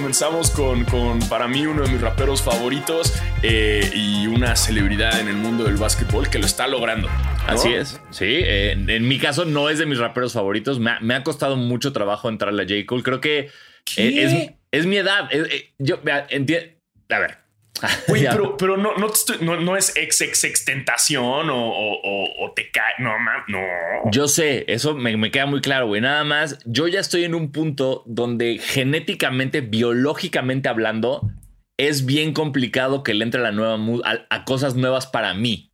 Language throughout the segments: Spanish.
comenzamos con, con, para mí, uno de mis raperos favoritos eh, y una celebridad en el mundo del básquetbol que lo está logrando. Así es. Sí, eh, en mi caso no es de mis raperos favoritos. Me ha, me ha costado mucho trabajo entrarle a J. Cole. Creo que es, es, mi edad. yo entiendo. A ver, pero, pero no, no, no, es ex, ex, extentación o, o, o, te cae. No, no. Yo sé, eso me, me queda muy claro, güey. Nada más, yo ya estoy en un punto donde genéticamente, biológicamente hablando, es bien complicado que le entre la nueva a, a cosas nuevas para mí.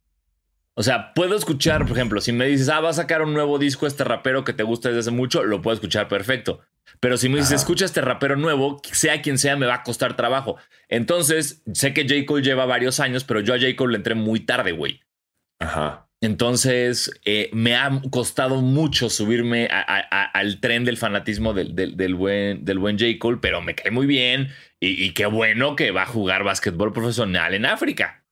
O sea, puedo escuchar, por ejemplo, si me dices, ah, va a sacar un nuevo disco este rapero que te gusta desde hace mucho, lo puedo escuchar perfecto. Pero si me dices, escucha este rapero nuevo, sea quien sea, me va a costar trabajo. Entonces, sé que J. Cole lleva varios años, pero yo a J. Cole le entré muy tarde, güey. Ajá. Entonces, eh, me ha costado mucho subirme al tren del fanatismo del, buen, del buen J. Cole, pero me cae muy bien y, qué bueno que va a jugar básquetbol profesional en África.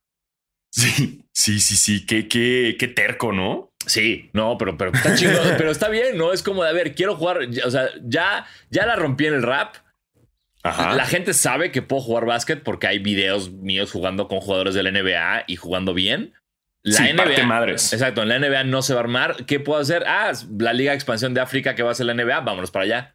Sí, sí, sí, sí, qué, qué, qué terco, ¿no? Sí, no, pero, pero está chido, pero está bien, ¿no? Es como de, a ver, quiero jugar, o sea, ya, ya la rompí en el rap. La gente sabe que puedo jugar básquet porque hay videos míos jugando con jugadores de la NBA y jugando bien. La NBA, madres. Exacto, en la NBA no se va a armar. ¿Qué puedo hacer? Ah, la Liga de Expansión de África que va a ser la NBA, vámonos para allá.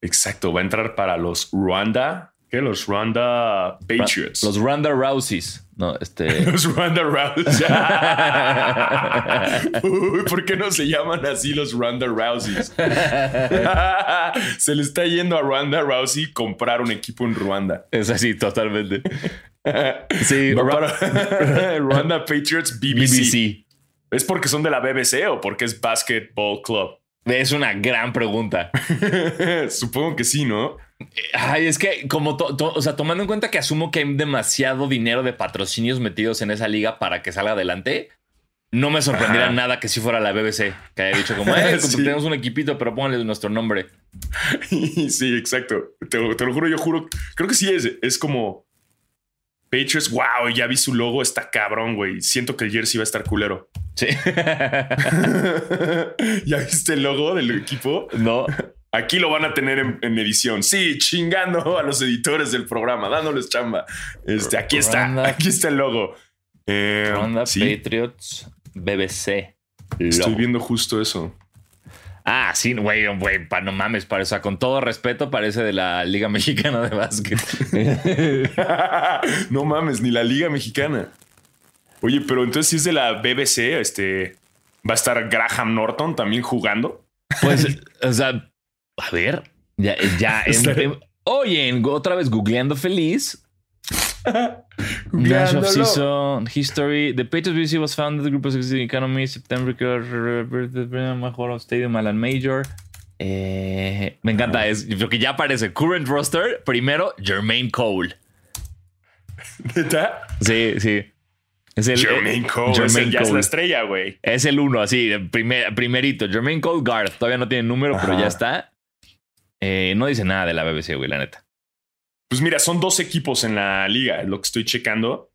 Exacto, va a entrar para los Rwanda, ¿qué? Los Rwanda Patriots. Los Rwanda Rouseys. No, este. Los Ronda Rousey. ¿por qué no se llaman así los Ronda Rouseys? se le está yendo a Ronda Rousey comprar un equipo en Ruanda. Es así, totalmente. sí, Rwanda Patriots BBC. ¿Es porque son de la BBC o porque es Basketball Club? Es una gran pregunta. Supongo que sí, ¿no? Ay, es que como, o sea, tomando en cuenta que asumo que hay demasiado dinero de patrocinios metidos en esa liga para que salga adelante, no me sorprendería nada que si fuera la BBC, que haya dicho como, eh, tenemos un equipito, pero pónganle nuestro nombre. sí, exacto. Te, lo juro, yo juro, creo que sí es, es como Patriots, wow, ya vi su logo, está cabrón, güey. Siento que el jersey va a estar culero. Sí. ¿Ya viste el logo del equipo? No. Aquí lo van a tener en, edición. Sí, chingando a los editores del programa, dándoles chamba. Este, aquí está, aquí está el logo. Eh, Patriots BBC. Estoy viendo justo eso. Ah, sí, güey, güey, no mames, para, o sea, con todo respeto, parece de la Liga Mexicana de Básquet. no mames, ni la Liga Mexicana. Oye, pero entonces si es de la BBC, este, va a estar Graham Norton también jugando. Pues, o sea, a ver, ya, ya. oye, otra vez googleando feliz. Nash of Season History. The Patriots BBC was founded. The group of economy September. Mejor Stadium Alan Major. Eh, me encanta, es lo que ya aparece. Current roster. Primero, Jermaine Cole. ¿Neta? Sí, sí. Es el, Jermaine Cole. Jermaine ya es la estrella, güey. Es el uno, así, primer, primerito. Jermaine Cole Guard. Todavía no tiene número, pero ya está. Eh, no dice nada de la BBC, güey, la neta. Pues mira, son dos equipos en la liga, lo que estoy checando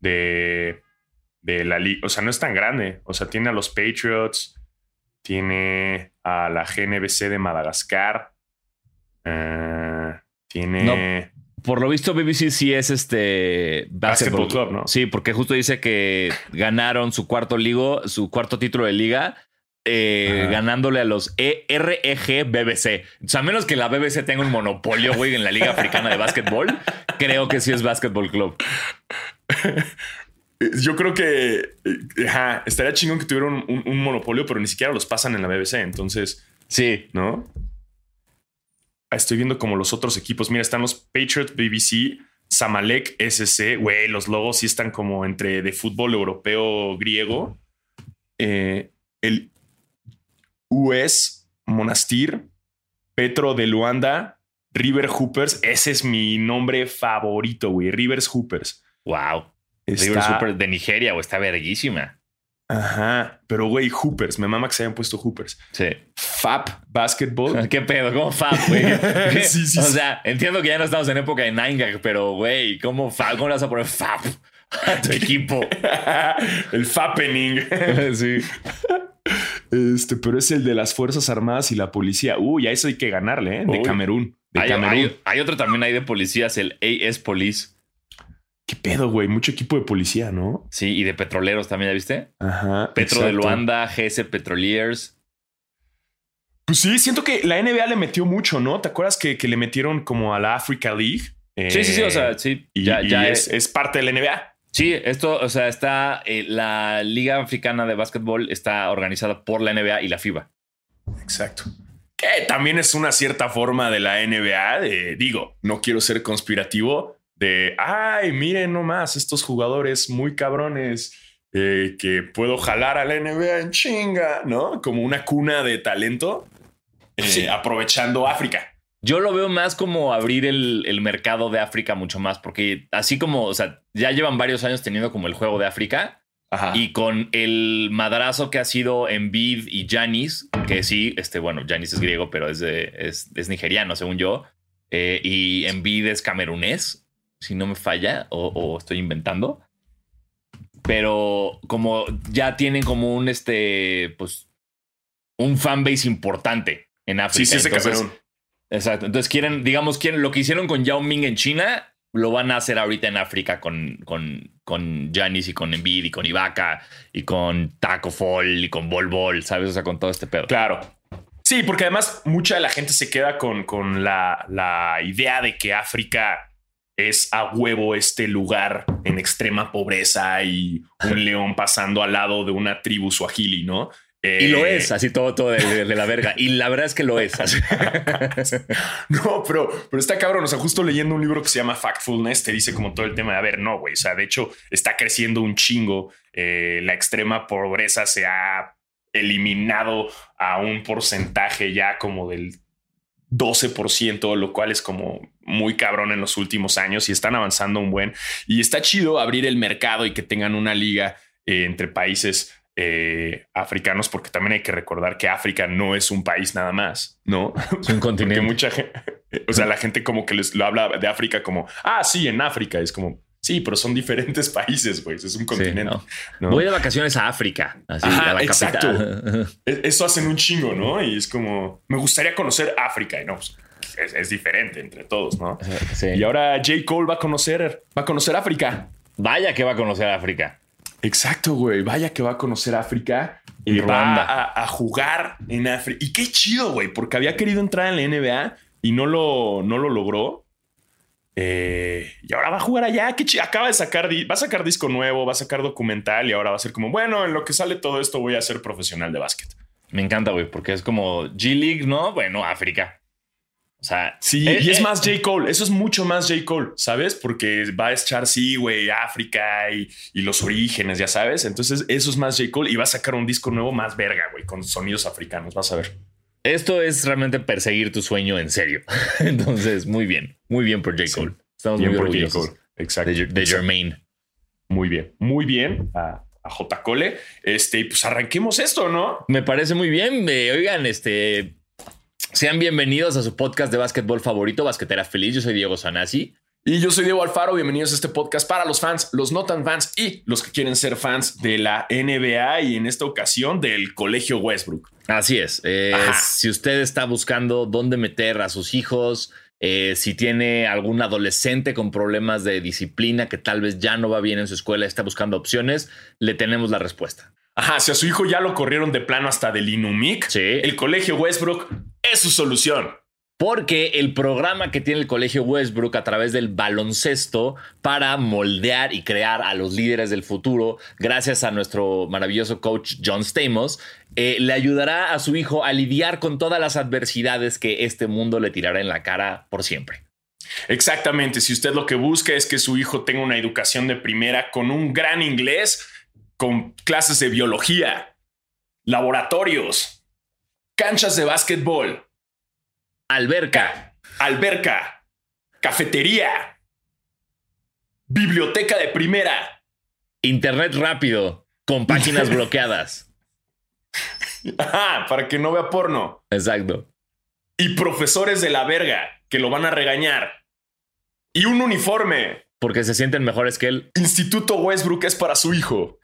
de, de la liga. O sea, no es tan grande. O sea, tiene a los Patriots, tiene a la GNBC de Madagascar, eh, tiene... por lo visto, BBC sí es este Basketball, Club, ¿no? Sí, porque justo dice que ganaron su cuarto ligo, su cuarto título de liga eh, ganándole a los EREG BBC. O sea, a menos que la BBC tenga un monopolio, güey, en la Liga Africana de Básquetbol, creo que sí es Basketball Club. Yo creo que eh, ajá, estaría chingón que tuvieran un, monopolio, pero ni siquiera los pasan en la BBC. Entonces, sí, ¿no? Ah, estoy viendo como los otros equipos. Mira, están los Patriots BBC, Samalek SC. Güey, los logos sí están como entre de fútbol europeo griego. Eh, el US Monastir, Petro de Luanda, River Hoopers. Ese es mi nombre favorito, güey. Rivers Hoopers. Wow. Rivers Hoopers de Nigeria, o está verguísima. Ajá, pero güey, Hoopers, me mama que se hayan puesto Hoopers. Sí. FAP Basketball. ¿Qué pedo? ¿Cómo FAP, güey? sí, sí, o sea, entiendo que ya no estamos en época de Nine pero güey, ¿cómo FAP? ¿Cómo le vas a poner FAP a tu equipo? El FAPening. sí. Este, pero es el de las Fuerzas Armadas y la policía. Uy, a eso hay que ganarle, ¿eh? De Camerún. de Hay, Camerún. hay- hay otro también ahí de policías, el AS Police. ¿Qué pedo, güey? Mucho equipo de policía, ¿no? Sí, y de petroleros también, ¿ya viste? Ajá. Petro de. Luanda, GS Petroleers. Pues sí, siento que la NBA le metió mucho, ¿no? ¿Te acuerdas que, que le metieron como a la Africa League? Sí, sí, sí, o Eh, sea, sí. Y, ya, y ya es, es parte de la NBA. Sí, esto, o sea, está eh, la Liga Africana de Básquetbol está organizada por la NBA y la FIBA. Exacto. Que también es una cierta forma de la NBA de, digo, no quiero ser conspirativo, de, ay, miren nomás estos jugadores muy cabrones eh, que puedo jalar a la NBA en chinga, ¿no? Como una cuna de talento, eh, Sí. aprovechando África. Yo lo veo más como abrir el, el mercado de África mucho más, porque así como, o sea, ya llevan varios años teniendo como el juego de África Ajá. y con el madrazo que ha sido Embiid y Janis, que sí, este, bueno, Janis es griego, pero es, de- es, es nigeriano, según yo, eh, y Embiid es camerunés, si no me falla, o, o estoy inventando. Pero como ya tienen como un, este, pues, un fanbase importante en África. sí, sí, ese Entonces, Camerún. Exacto. Entonces quieren, digamos, quieren lo que hicieron con Yao Ming en China, lo van a hacer ahorita en África con, con, con Giannis y con Embiid y con Ibaka y con Taco Fall y con Bol Bol, ¿sabes? O sea, con todo este pedo. Claro. Sí, porque además mucha de la gente se queda con, con la, la idea de que África es a huevo este lugar en extrema pobreza y un león pasando al lado de una tribu suajili, ¿no? Y lo Eh, es, así todo, todo de, de- de la verga. Y la verdad es que lo es. así. No, pero, pero está cabrón. O sea, justo leyendo un libro que se llama Factfulness, te dice como todo el tema de, a ver, no, güey. O sea, de hecho, está creciendo un chingo. Eh, la extrema pobreza se ha eliminado a un porcentaje ya como del 12%, lo cual es como muy cabrón en los últimos años y están avanzando un buen. Y está chido abrir el mercado y que tengan una liga eh, entre países eh, africanos, porque también hay que recordar que África no es un país nada más, ¿no? Es un continente. mucha gente, o sea, la gente como que les lo habla de África como, ah, sí, en África. Es como, sí, pero son diferentes países, güey. Es un Sí, continente. no. ¿no? Voy de vacaciones a África. Así, Ajá, a la exacto. capital. E- Eso hacen un chingo, ¿no? Y es como, me gustaría conocer África. Y no, pues, es, es diferente entre todos, ¿no? Sí. Y ahora J. Cole va a conocer, va a conocer África. Vaya que va a conocer África. Exacto, güey. Vaya que va a conocer África y va a, a jugar en África. Y qué chido, güey, porque había querido entrar en la NBA y no lo, no lo logró. Eh, y ahora va a jugar allá. Qué chido. Acaba de sacar, va a sacar disco nuevo, va a sacar documental y ahora va a ser como, bueno, en lo que sale todo esto voy a ser profesional de básquet. Me encanta, güey, porque es como G-League, ¿no? Bueno, África. O sea, Sí, eh, y es eh, más J. Cole. Eso es mucho más J. Cole, ¿sabes? Porque va a echar, sí, güey, África y, y los orígenes, ya sabes. Entonces, eso es más J. Cole y va a sacar un disco nuevo más verga, güey, con sonidos africanos. Vas a ver. Esto es realmente perseguir tu sueño en serio. Entonces, muy bien. Muy bien por J. Sí. Cole. Estamos Bien muy por J. orgullosos Cole. Exacto. de, de. Jermaine. Muy bien. Muy bien a, a J. Cole. Este, pues arranquemos esto, ¿no? Me parece muy bien. Eh, oigan, este. Sean bienvenidos a su podcast de básquetbol favorito, Basquetera Feliz. Yo soy Diego Sanasi. Y yo soy Diego Alfaro. Bienvenidos a este podcast para los fans, los no tan fans y los que quieren ser fans de la NBA y en esta ocasión del Colegio Westbrook. Así es. Eh, si usted está buscando dónde meter a sus hijos, eh, si tiene algún adolescente con problemas de disciplina que tal vez ya no va bien en su escuela, está buscando opciones, le tenemos la respuesta. Ajá, si a su hijo ya lo corrieron de plano hasta del Inumic, Sí. el Colegio Westbrook es su solución. Porque el programa que tiene el Colegio Westbrook a través del baloncesto para moldear y crear a los líderes del futuro, gracias a nuestro maravilloso coach John Stamos, eh, le ayudará a su hijo a lidiar con todas las adversidades que este mundo le tirará en la cara por siempre. Exactamente, si usted lo que busca es que su hijo tenga una educación de primera con un gran inglés, con clases de biología, laboratorios, canchas de básquetbol, Alberca, alberca, cafetería, biblioteca de primera. internet rápido, con páginas bloqueadas. Ajá, para que no vea porno. Exacto. Y profesores de la verga que lo van a regañar. Y un uniforme. Porque se sienten mejores que él. Instituto Westbrook es para su hijo.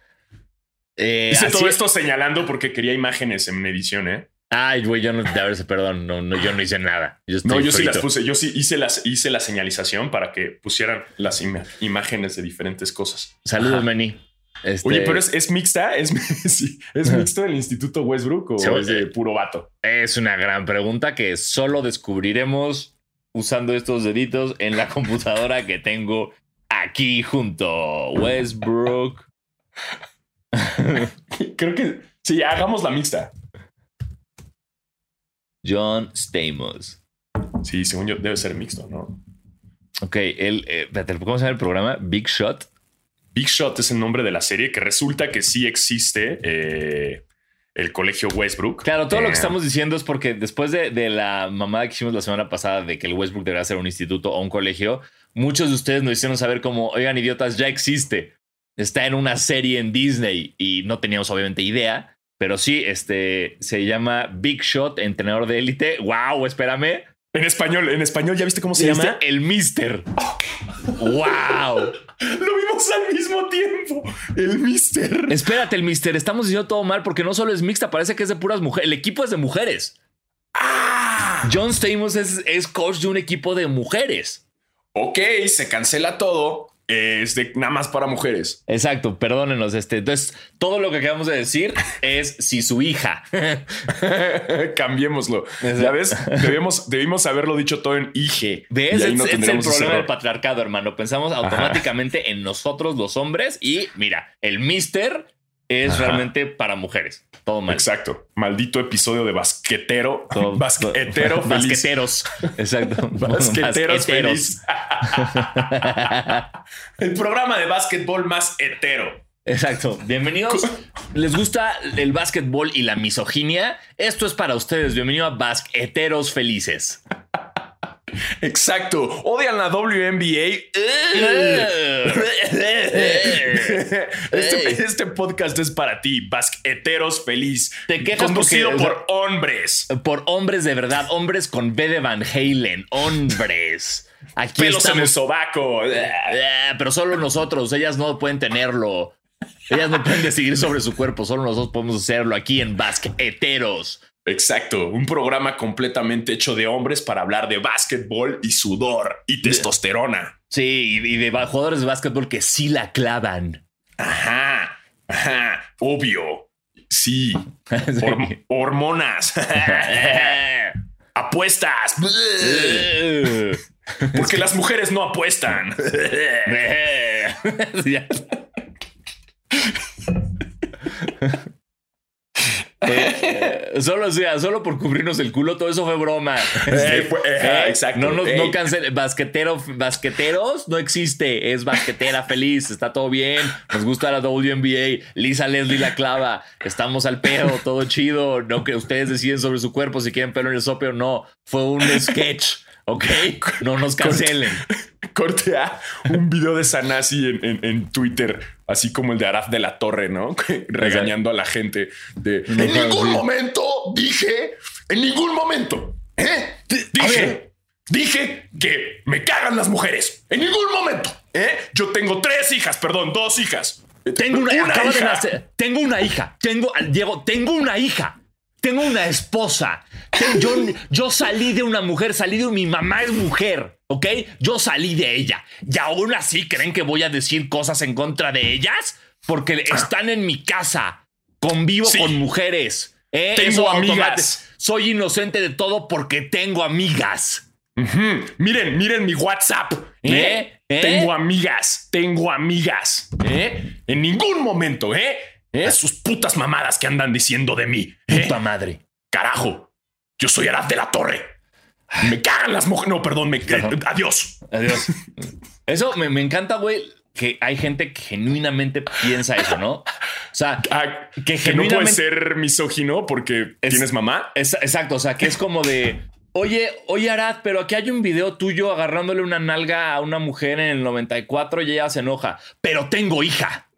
Eh, Hice todo esto señalando porque quería imágenes en edición, ¿eh? Ay, güey, yo no, a ver, perdón, no, no, yo no hice nada. Yo No, yo sí las puse. Yo sí hice, las, hice la señalización para que pusieran las imágenes de diferentes cosas. Saludos. Manny. Este, Oye, pero es, es mixta, es, sí, ¿es mixto el Instituto Westbrook o Sí, es de puro vato. es una gran pregunta que solo descubriremos usando estos deditos en la computadora que tengo aquí junto. Westbrook. Creo que sí, hagamos la mixta. John Stamos. Sí, según yo, debe ser mixto, ¿no? Ok, el, eh, espérate, ¿cómo se llama el programa? Big Shot. Big Shot es el nombre de la serie que resulta que sí existe eh, el colegio Westbrook. Claro, todo lo Eh, que estamos diciendo es porque después de, de la mamada que hicimos la semana pasada de que el Westbrook debería ser un instituto o un colegio, muchos de ustedes nos hicieron saber como, oigan, idiotas, ya existe. Está en una serie en Disney y no teníamos obviamente idea, pero sí, este se llama Big Shot, entrenador de élite. ¡Wow! Espérame. En español, en español, ¿ya viste cómo se, Se llama? llama El Mister. ¡Wow! Lo vimos al mismo tiempo. El Mister. Espérate, el Mister. Estamos diciendo todo mal porque no solo es mixta, parece que es de puras mujeres. El equipo es de mujeres. ¡Ah! John Stamos es, es coach de un equipo de mujeres. Ok, se cancela todo. Es de nada más para mujeres. Exacto, perdónenos. Este. Entonces, todo lo que acabamos de decir es si su hija. Cambiémoslo. Ya ves, debemos, debimos haberlo dicho todo en IG. ¿Ves? Es, no es el problema del patriarcado, hermano. Pensamos automáticamente en nosotros, los hombres, y mira, el mister es Ajá. realmente para mujeres. Todo mal. Exacto. Maldito episodio de basquetero. Todo- basquetero feliz. Basqueteros. Exacto. Basqueteros Basqueteros. feliz. El programa de básquetbol más hetero. Exacto. Bienvenidos. ¿Les gusta el básquetbol y la misoginia? Esto es para ustedes. Bienvenido a Basqueteros Felices. Exacto. Odian la WNBA. Este, este podcast es para ti, basqueteros feliz. Te quejas conducido porque- por hombres. Por hombres de verdad, hombres con B de Van Halen, hombres. Aquí Pelos en el estamos. sobaco. Eh, Pero solo nosotros, ellas no pueden tenerlo. Ellas no pueden decidir sobre su cuerpo, solo nosotros podemos hacerlo aquí en Basqueteros. Exacto. Un programa completamente hecho de hombres para hablar de básquetbol y sudor y testosterona. Sí, y de jugadores de básquetbol que sí la clavan. Ajá. Ajá. Obvio. Sí. Horm- hormonas. Apuestas. Porque las mujeres no apuestan. Eh, solo, o sea, solo por cubrirnos el culo, todo eso fue broma. Eh, eh, exacto. No nos no cancel- basquetero, basqueteros no existe, es basquetera feliz, está todo bien, nos gusta la WNBA, Lisa Leslie la clava, estamos al pedo, todo chido, no que ustedes deciden sobre su cuerpo si quieren pelo en el sope o no, fue un sketch, ¿ok? No nos cancelen. Corte a un video de Sanasi en, en- en Twitter, así como el de Araf de la Torre, ¿no? Regañando a la gente de No, en ningún sí. momento dije, en ningún momento, ¿eh? Dije, dije que me cagan las mujeres. En ningún momento, ¿eh? Yo tengo tres hijas, perdón, dos hijas. Tengo una, de hija. nacer. Tengo una hija. Tengo, Diego, tengo una hija. Tengo una esposa. Yo, yo salí de una mujer, salí de mi mamá es mujer, ¿ok? Yo salí de ella. Y aún así creen que voy a decir cosas en contra de ellas porque están en mi casa. Convivo Sí. con mujeres. ¿eh? Tengo amigas. Soy inocente de todo porque tengo amigas. Miren, miren mi WhatsApp. ¿Eh? ¿Eh? Tengo amigas, tengo amigas. En ningún momento, ¿eh? Sus putas mamadas que andan diciendo de mí. Puta madre. Carajo, yo soy Arad de la Torre. Me cagan las mujeres. No, perdón, me adiós. Adiós. Eso me, me encanta, güey, que hay gente que genuinamente piensa eso, ¿no? O sea, Ah, que que no genuinamente... puedes ser misógino porque Es- tienes mamá. Es- exacto, o sea, que es como de... Oye, oye Arad, pero aquí hay un video tuyo agarrándole una nalga a una mujer en el 94 y ella se enoja. Pero tengo hija.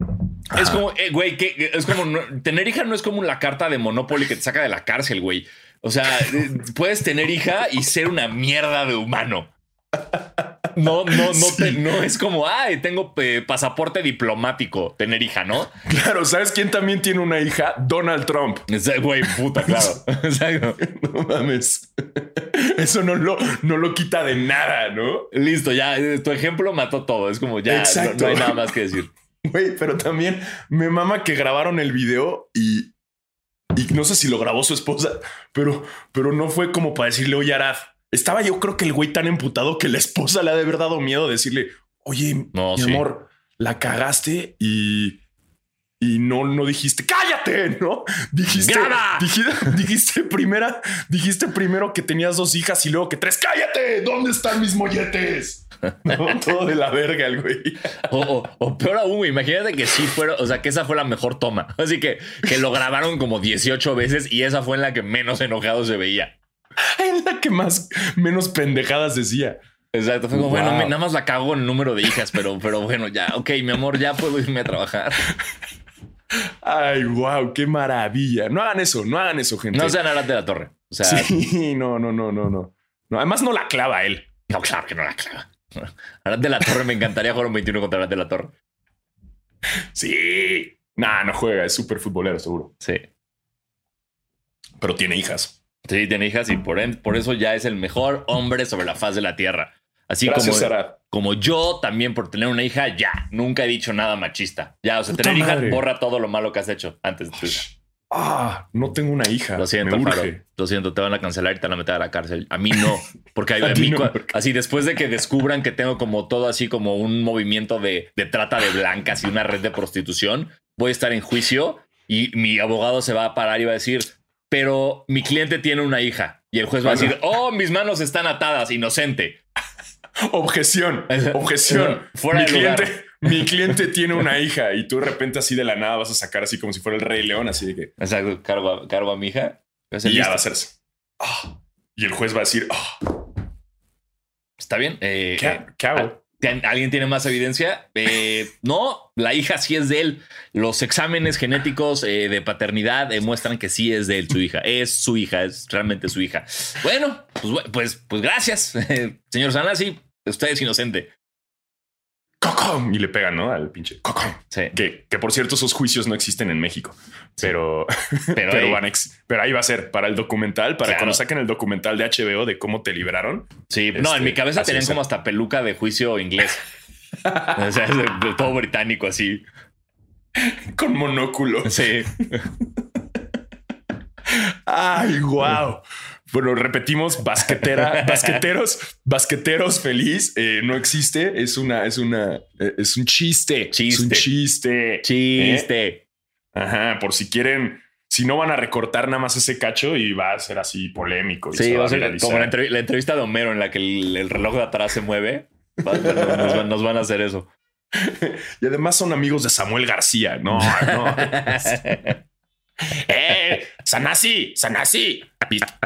Es como, eh, güey, que es como no- tener hija no es como la carta de Monopoly que te saca de la cárcel, güey. O sea, eh, puedes tener hija y ser una mierda de humano. no, no, no, te- no es como, ay, tengo eh, pasaporte diplomático, tener hija, ¿no? Claro, ¿sabes quién también tiene una hija? Donald Trump. Ese Güey, puta, claro. Exacto. No mames. Eso no lo, no lo quita de nada, ¿no? Listo, ya, eh, tu ejemplo mató todo. Es como, ya, no, no hay nada más que decir. Güey, pero también me mama que grabaron el video y, y no sé si lo grabó su esposa, pero, pero no fue como para decirle, oye, Arad. Estaba yo creo que el güey tan emputado que la esposa le ha de haber dado miedo de decirle, oye, No, mi sí. amor, la cagaste y, y no, no dijiste, cállate, ¿no? Dijiste, dijiste, dijiste primera, dijiste primero que tenías dos hijas y luego que tres, cállate, ¿dónde están mis molletes? No, todo de la verga el güey. O, o- o peor aún, güey, imagínate que sí fuera, o sea, que esa fue la mejor toma. Así que, que lo grabaron como 18 veces y esa fue en la que menos enojado se veía. Es la que más menos pendejadas decía. Exacto, fue como, Wow. bueno, nada más la cago en el número de hijas, pero, pero bueno, ya, ok, mi amor, ya puedo irme a trabajar. Ay, wow, qué maravilla. No hagan eso, no hagan eso, gente. No sean Arad de la Torre. O sea, sí, no, no, no, no, no. Además no la clava él. no, claro que no la clava. Arad de la Torre, me encantaría jugar un 21 contra Arad de la Torre. Sí. Nah, no juega, es súper futbolero, seguro. Sí. Pero tiene hijas. Sí, tiene hijas y por eso ya es el mejor hombre sobre la faz de la tierra. Así Gracias, como, como yo también por tener una hija, ya, nunca he dicho nada machista. Ya, o sea, Puta tener hija madre. borra todo lo malo que has hecho antes de tu hija. Ah, no tengo una hija. Lo siento, Me Faro. urge. Lo siento, te van a cancelar y te van a meter a la cárcel. A mí no, porque a, A mí no, porque- así después de que descubran que tengo como todo así como un movimiento de, de trata de blancas y una red de prostitución, voy a estar en juicio y mi abogado se va a parar y va a decir, pero mi cliente tiene una hija. Y el juez va a decir, oh, mis manos están atadas, inocente. Objeción, objeción. Fuera mi de lugar. cliente, mi cliente tiene una hija y tú de repente así de la nada vas a sacar así como si fuera el rey león, así de que Exacto, cargo a, cargo a mi hija. Y ya listo. va a hacerse. Ah. Y el juez va a decir, ah, Está bien. eh, ¿qué, eh, qué hago? ¿Tien- ¿Alguien tiene más evidencia? Eh, no, la hija sí es de él. Los exámenes genéticos eh, de paternidad demuestran que sí es de él, su hija. Es su hija, es realmente su hija. Bueno, pues, pues, pues gracias, señor Sanasi. Usted es inocente. ¡Cocom! Y le pegan, ¿no? Al pinche cocom. Sí, Que, que por cierto, esos juicios no existen en México, pero, pero, pero, van ex- pero ahí va a ser para el documental, para Claro. cuando saquen el documental de HBO de cómo te liberaron. sí, no, en este, mi cabeza tenían como hasta peluca de juicio inglés. o sea, es de- de todo británico así. Con monóculo. Sí. Ay, wow. Bueno, repetimos, basquetera, basqueteros, basqueteros feliz. eh, no existe. Es una, es una, eh, es un chiste. Es un Chiste. chiste. Chiste. Ajá. Por si quieren, si no van a recortar nada más ese cacho y va a ser así polémico. y Sí, va a ser como la, entrev- la entrevista de Homero en la que el, el reloj de atrás se mueve. Nos, van- nos van a hacer eso. Y además son amigos de Samuel García. No, no. ¡Eh! ¡Sanasi! ¡Sanasi!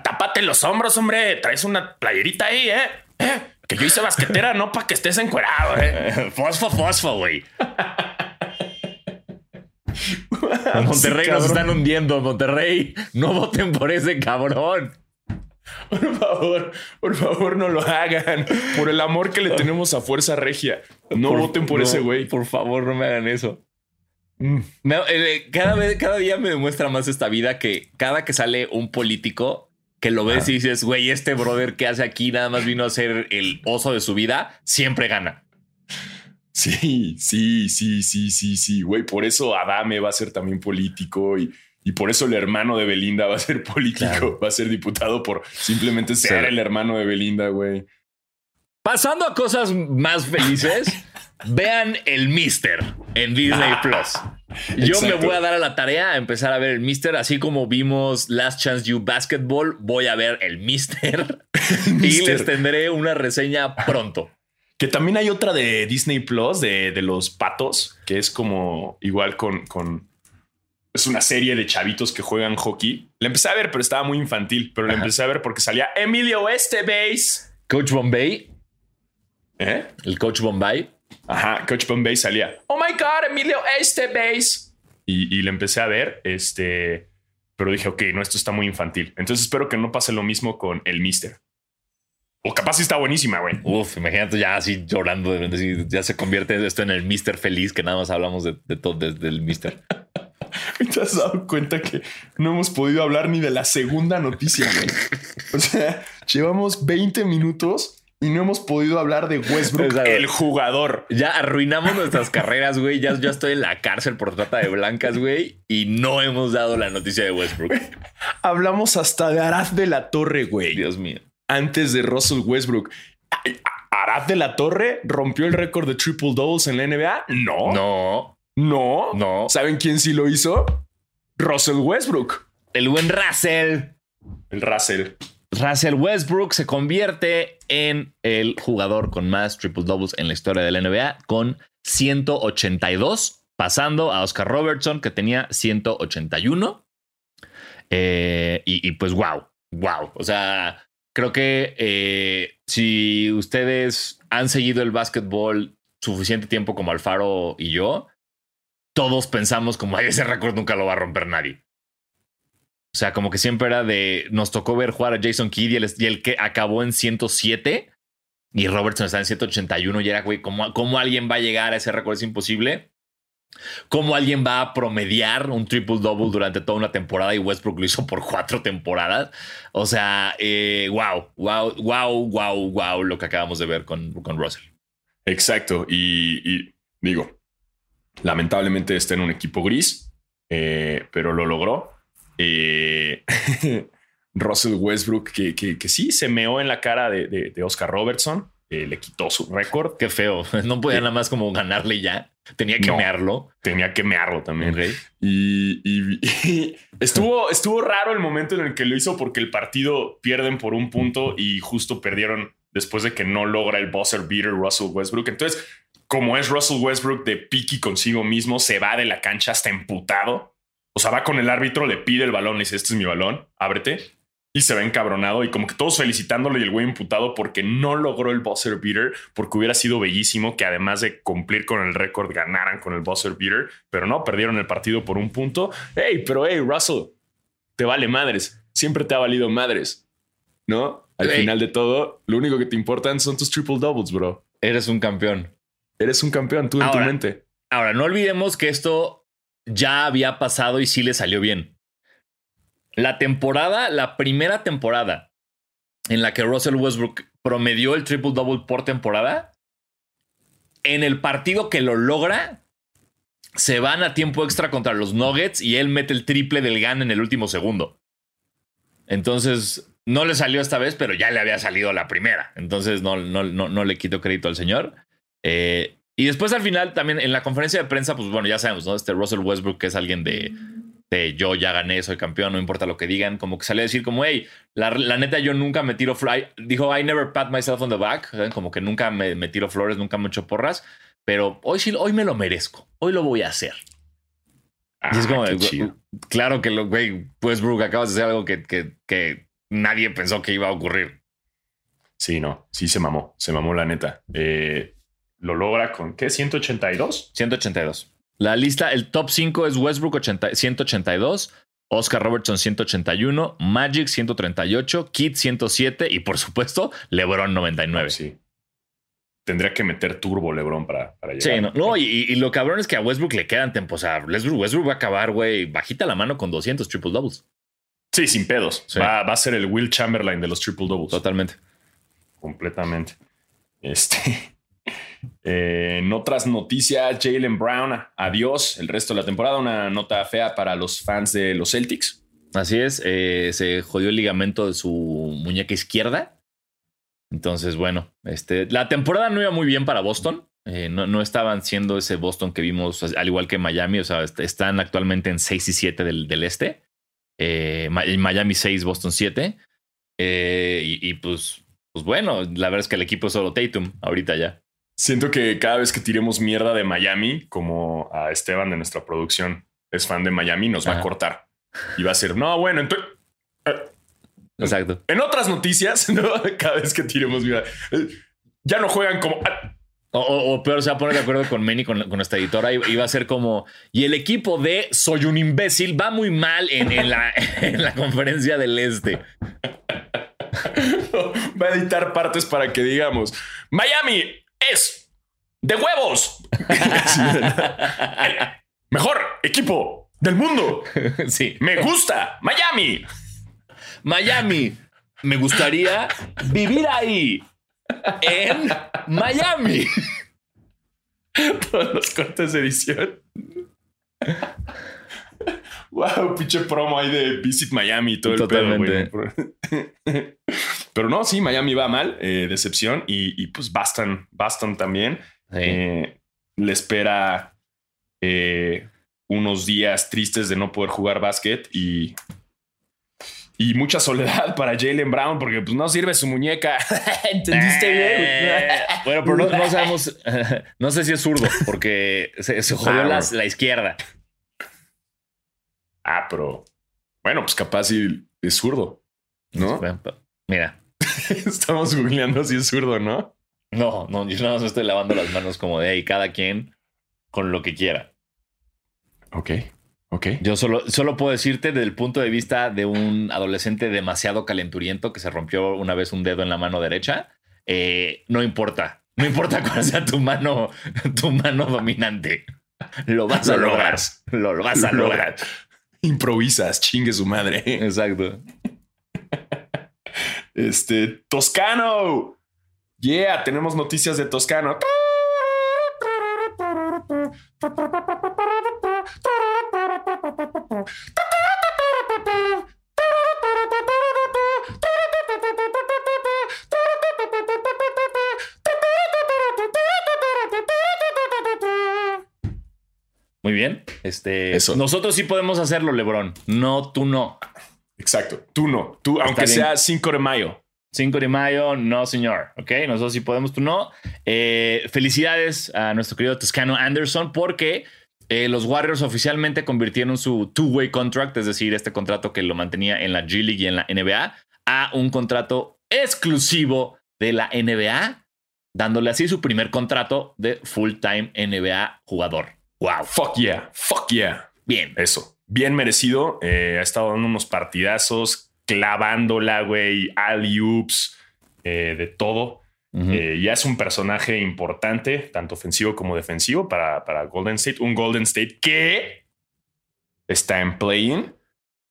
Tápate los hombros, hombre. Traes una playerita ahí, ¿eh? ¿Eh? Que yo hice basquetera, no para que estés encuerado, ¿eh? fosfo, fosfo, güey. Monterrey Sí, nos están hundiendo. Monterrey, no voten por ese cabrón. Por favor, por favor, no lo hagan. Por el amor que le tenemos a Fuerza Regia. No voten por no, ese güey. Por favor, no me hagan eso. Mm. Me- eh, cada, vez, cada día me demuestra más esta vida que cada que sale un político que lo ves y dices, güey, este brother que hace aquí nada más vino a ser el oso de su vida, siempre gana. Sí, sí, sí, sí, sí, sí, güey. Por eso Adame va a ser también político y, y por eso el hermano de Belinda va a ser político, Claro. va a ser diputado por simplemente ser Sí. el hermano de Belinda, güey. Pasando a cosas más felices, vean el Mister en Disney Plus. Yo me Exacto. voy a dar a la tarea a empezar a ver el Mister, así como vimos Last Chance You Basketball, voy a ver el Mister y Mister. les tendré una reseña pronto. Que también hay otra de Disney Plus de, de los patos, que es como igual con, con. Es una serie de chavitos que juegan hockey. La empecé a ver, pero estaba muy infantil. Pero la Ajá. empecé a ver porque salía Emilio Estebase. Coach Bombay, ¿Eh? el Coach Bombay. Ajá, Coach Bombay salía. Oh my God, Emilio Estebase. Y, y le empecé a ver, este, pero dije, ok, no, esto está muy infantil. Entonces espero que no pase lo mismo con el Mister. O capaz sí está buenísima, güey. Uf, imagínate ya así llorando. Ya se convierte esto en el Mister feliz que nada más hablamos de, todo desde el Mister. ¿Te has dado cuenta que no hemos podido hablar ni de la segunda noticia, güey? O sea, llevamos 20 minutos y no hemos podido hablar de Westbrook, el jugador. Ya arruinamos nuestras carreras, güey. Ya, ya estoy en la cárcel por trata de blancas, güey. Y no hemos dado la noticia de Westbrook. Hablamos hasta de Arad de la Torre, güey. Dios mío. Antes de Russell Westbrook. ¿Arad de la Torre rompió el récord de triple doubles en la NBA? No. No. No. No. ¿Saben quién sí lo hizo? Russell Westbrook. El buen Russell. El Russell. Russell Westbrook se convierte en el jugador con más triple doubles en la historia de la NBA con 182, pasando a Oscar Robertson que tenía 181. Eh, y, pues wow, wow. O sea, creo que eh, si ustedes han seguido el básquetbol suficiente tiempo como Alfaro y yo, todos pensamos como ese récord nunca lo va a romper nadie. O sea, como que siempre era de. Nos tocó ver jugar a Jason Kidd y el, que acabó en 107 y Robertson está en 181. Y era, güey, ¿cómo, ¿cómo, alguien va a llegar a ese récord? Es imposible. ¿Cómo alguien va a promediar un triple double durante toda una temporada y Westbrook lo hizo por cuatro temporadas? O sea, wow, wow, wow, wow, wow, lo que acabamos de ver con, con Russell. Exacto. Y, digo, lamentablemente está en un equipo gris, eh, pero lo logró. Eh, Russell Westbrook, que, que, sí se meó en la cara de, Oscar Robertson, eh, le quitó su récord. Qué feo. No podía nada más como ganarle ya. Tenía que mearlo. Tenía que mearlo también. Y, estuvo, estuvo raro el momento en el que lo hizo porque el partido pierden por un punto y justo perdieron después de que no logra el buzzer beater Russell Westbrook. Entonces, como es Russell Westbrook de piqui consigo mismo, se va de la cancha hasta emputado o sea, va con el árbitro, le pide el balón, le dice, este es mi balón, ábrete. Y se va encabronado y como que todos felicitándolo y el güey imputado porque no logró el buzzer beater, porque hubiera sido bellísimo que además de cumplir con el récord ganaran con el buzzer beater, pero no, perdieron el partido por un punto. Hey, pero hey, Russell, te vale madres, siempre te ha valido madres, ¿no? Al final de todo, lo único que te importan son tus triple doubles, bro. Eres un campeón. Eres un campeón, tú en tu mente. Ahora, no olvidemos que esto ya había pasado y sí le salió bien. La temporada, la primera temporada en la que Russell Westbrook promedió el triple double por temporada, en el partido que lo logra, se van a tiempo extra contra los Nuggets y él mete el triple del GAN en el último segundo. Entonces, no le salió esta vez, pero ya le había salido la primera. Entonces, no, no, no, no le quito crédito al señor. Eh, y después al final también en la conferencia de prensa, pues bueno, ya sabemos, ¿no? Este Russell Westbrook que es alguien de, de yo ya gané, soy campeón, no importa lo que digan, como que sale a decir como, hey, la, neta yo nunca me tiro flores, dijo, I never pat myself on the back, como que nunca me, me, tiro flores, nunca me echo porras, pero hoy sí, hoy me lo merezco, hoy lo voy a hacer. y es ah, como, claro que lo, güey, Westbrook acabas de hacer algo que, que, que nadie pensó que iba a ocurrir. Sí, no, sí se mamó, se mamó la neta. Eh, lo logra con ¿qué? 182. 182. La lista, el top 5 es Westbrook 182, Oscar Robertson 181, Magic 138, Kid 107 y por supuesto LeBron 99. Sí. Tendría que meter turbo LeBron para, para llegar. Sí, no, no y, lo cabrón es que a Westbrook le quedan tiempos. O sea, Westbrook, va a acabar, güey, bajita la mano con 200 triple doubles. Sí, sin pedos. Va, va, a ser el Will Chamberlain de los triple doubles. Totalmente. Completamente. Este. Eh, en otras noticias, Jalen Brown, adiós el resto de la temporada. Una nota fea para los fans de los Celtics. Así es, eh, se jodió el ligamento de su muñeca izquierda. Entonces, bueno, este, la temporada no iba muy bien para Boston. Eh, no, estaban siendo ese Boston que vimos, al igual que Miami. O sea, están actualmente en 6 y 7 del, este. Miami 6, Boston 7. Y, y, pues, pues bueno, la verdad es que el equipo es solo Tatum ahorita ya. Siento que cada vez que tiremos mierda de Miami, como a Esteban de nuestra producción es fan de Miami, nos va a cortar. Y va a ser, no, bueno, entonces... Eh, Exacto. En otras noticias, cada vez que tiremos mierda, eh, ya no juegan como... Ah. O, peor, se va a poner de acuerdo con Manny, con, con nuestra editora, y, va a ser como, y el equipo de Soy un imbécil va muy mal en, la, en la conferencia del Este. Va a editar partes para que digamos, Miami es de huevos. El mejor equipo del mundo. Sí. Me gusta Miami. Miami. Me gustaría vivir ahí. En Miami. Todos los cortes de edición. Wow, pinche promo ahí de Visit Miami y todo Totalmente. el pedo, güey. Pero no, sí, Miami va mal, eh, decepción. Y, y, pues Boston, Boston también. Sí. Eh, le espera eh, unos días tristes de no poder jugar básquet y, y mucha soledad para Jalen Brown porque pues no sirve su muñeca. ¿Entendiste bien? Bueno, pero no, no sabemos. No sé si es zurdo, porque se, se jodió Ah, la, la izquierda. Ah, pero bueno, pues capaz si es zurdo, ¿no? Mira. Estamos googleando si es zurdo, ¿no? No, no, yo nada más estoy lavando las manos como de ahí, cada quien con lo que quiera. Ok, ok. Yo solo, solo puedo decirte desde el punto de vista de un adolescente demasiado calenturiento que se rompió una vez un dedo en la mano derecha. eh, no importa. No importa cuál sea tu mano, tu mano dominante. Lo vas a Lo lograr. Lo, lo vas a Lo lograr. Improvisas, chingue su madre. Exacto. Este, Toscano. Yeah, tenemos noticias de Toscano. Muy bien. Este, Eso. Nosotros sí podemos hacerlo, Lebron. No, tú no. Exacto. Tú no. Tú, aunque bien. sea 5 de mayo. 5 de mayo, no, señor. Ok, nosotros sí podemos, tú no. Eh, felicidades a nuestro querido Toscano Anderson porque eh, los Warriors oficialmente convirtieron su two-way contract, es decir, este contrato que lo mantenía en la G League y en la NBA, a un contrato exclusivo de la NBA, dándole así su primer contrato de full-time NBA jugador. Wow. Fuck yeah. Fuck yeah. Bien. Eso. Bien merecido. Eh, ha estado dando unos partidazos, clavándola, güey, alley-oops, eh, de todo. Eh, ya es un personaje importante, tanto ofensivo como defensivo, para, para Golden State. Un Golden State que está en play-in.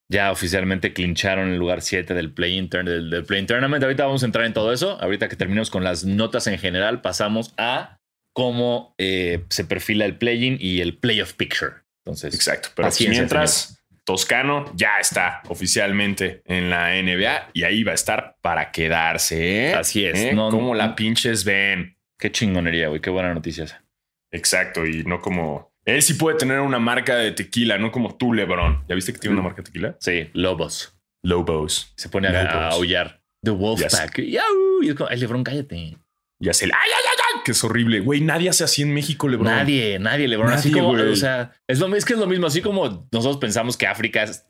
Ya oficialmente clincharon el lugar 7 del play-in del, del play-in tournament. Ahorita vamos a entrar en todo eso. Ahorita que terminemos con las notas en general, pasamos a cómo eh, se perfila el play-in y el playoff picture. Entonces, Exacto. Pero pues, mientras, Toscano ya está oficialmente en la NBA y ahí va a estar para quedarse. ¿eh? Así es. ¿Eh? No- como la no- pinches ven. qué chingonería, güey. Qué buena noticia esa. Exacto. Y no como. Él sí puede tener una marca de tequila, no como tú, Lebron. ¿Ya viste que tiene una marca de tequila? Sí, Lobos. Lobos. Se pone a, a aullar. The Wolfpack. Yau. Y es como, ay, Lebron, cállate. Y hace el ay, ay, ay, ay, que es horrible. Güey, nadie hace así en México, Lebron. Nadie, nadie, Lebron. así Nadie, como, güey. o sea, es, lo, es que es lo mismo. Así como nosotros pensamos que África es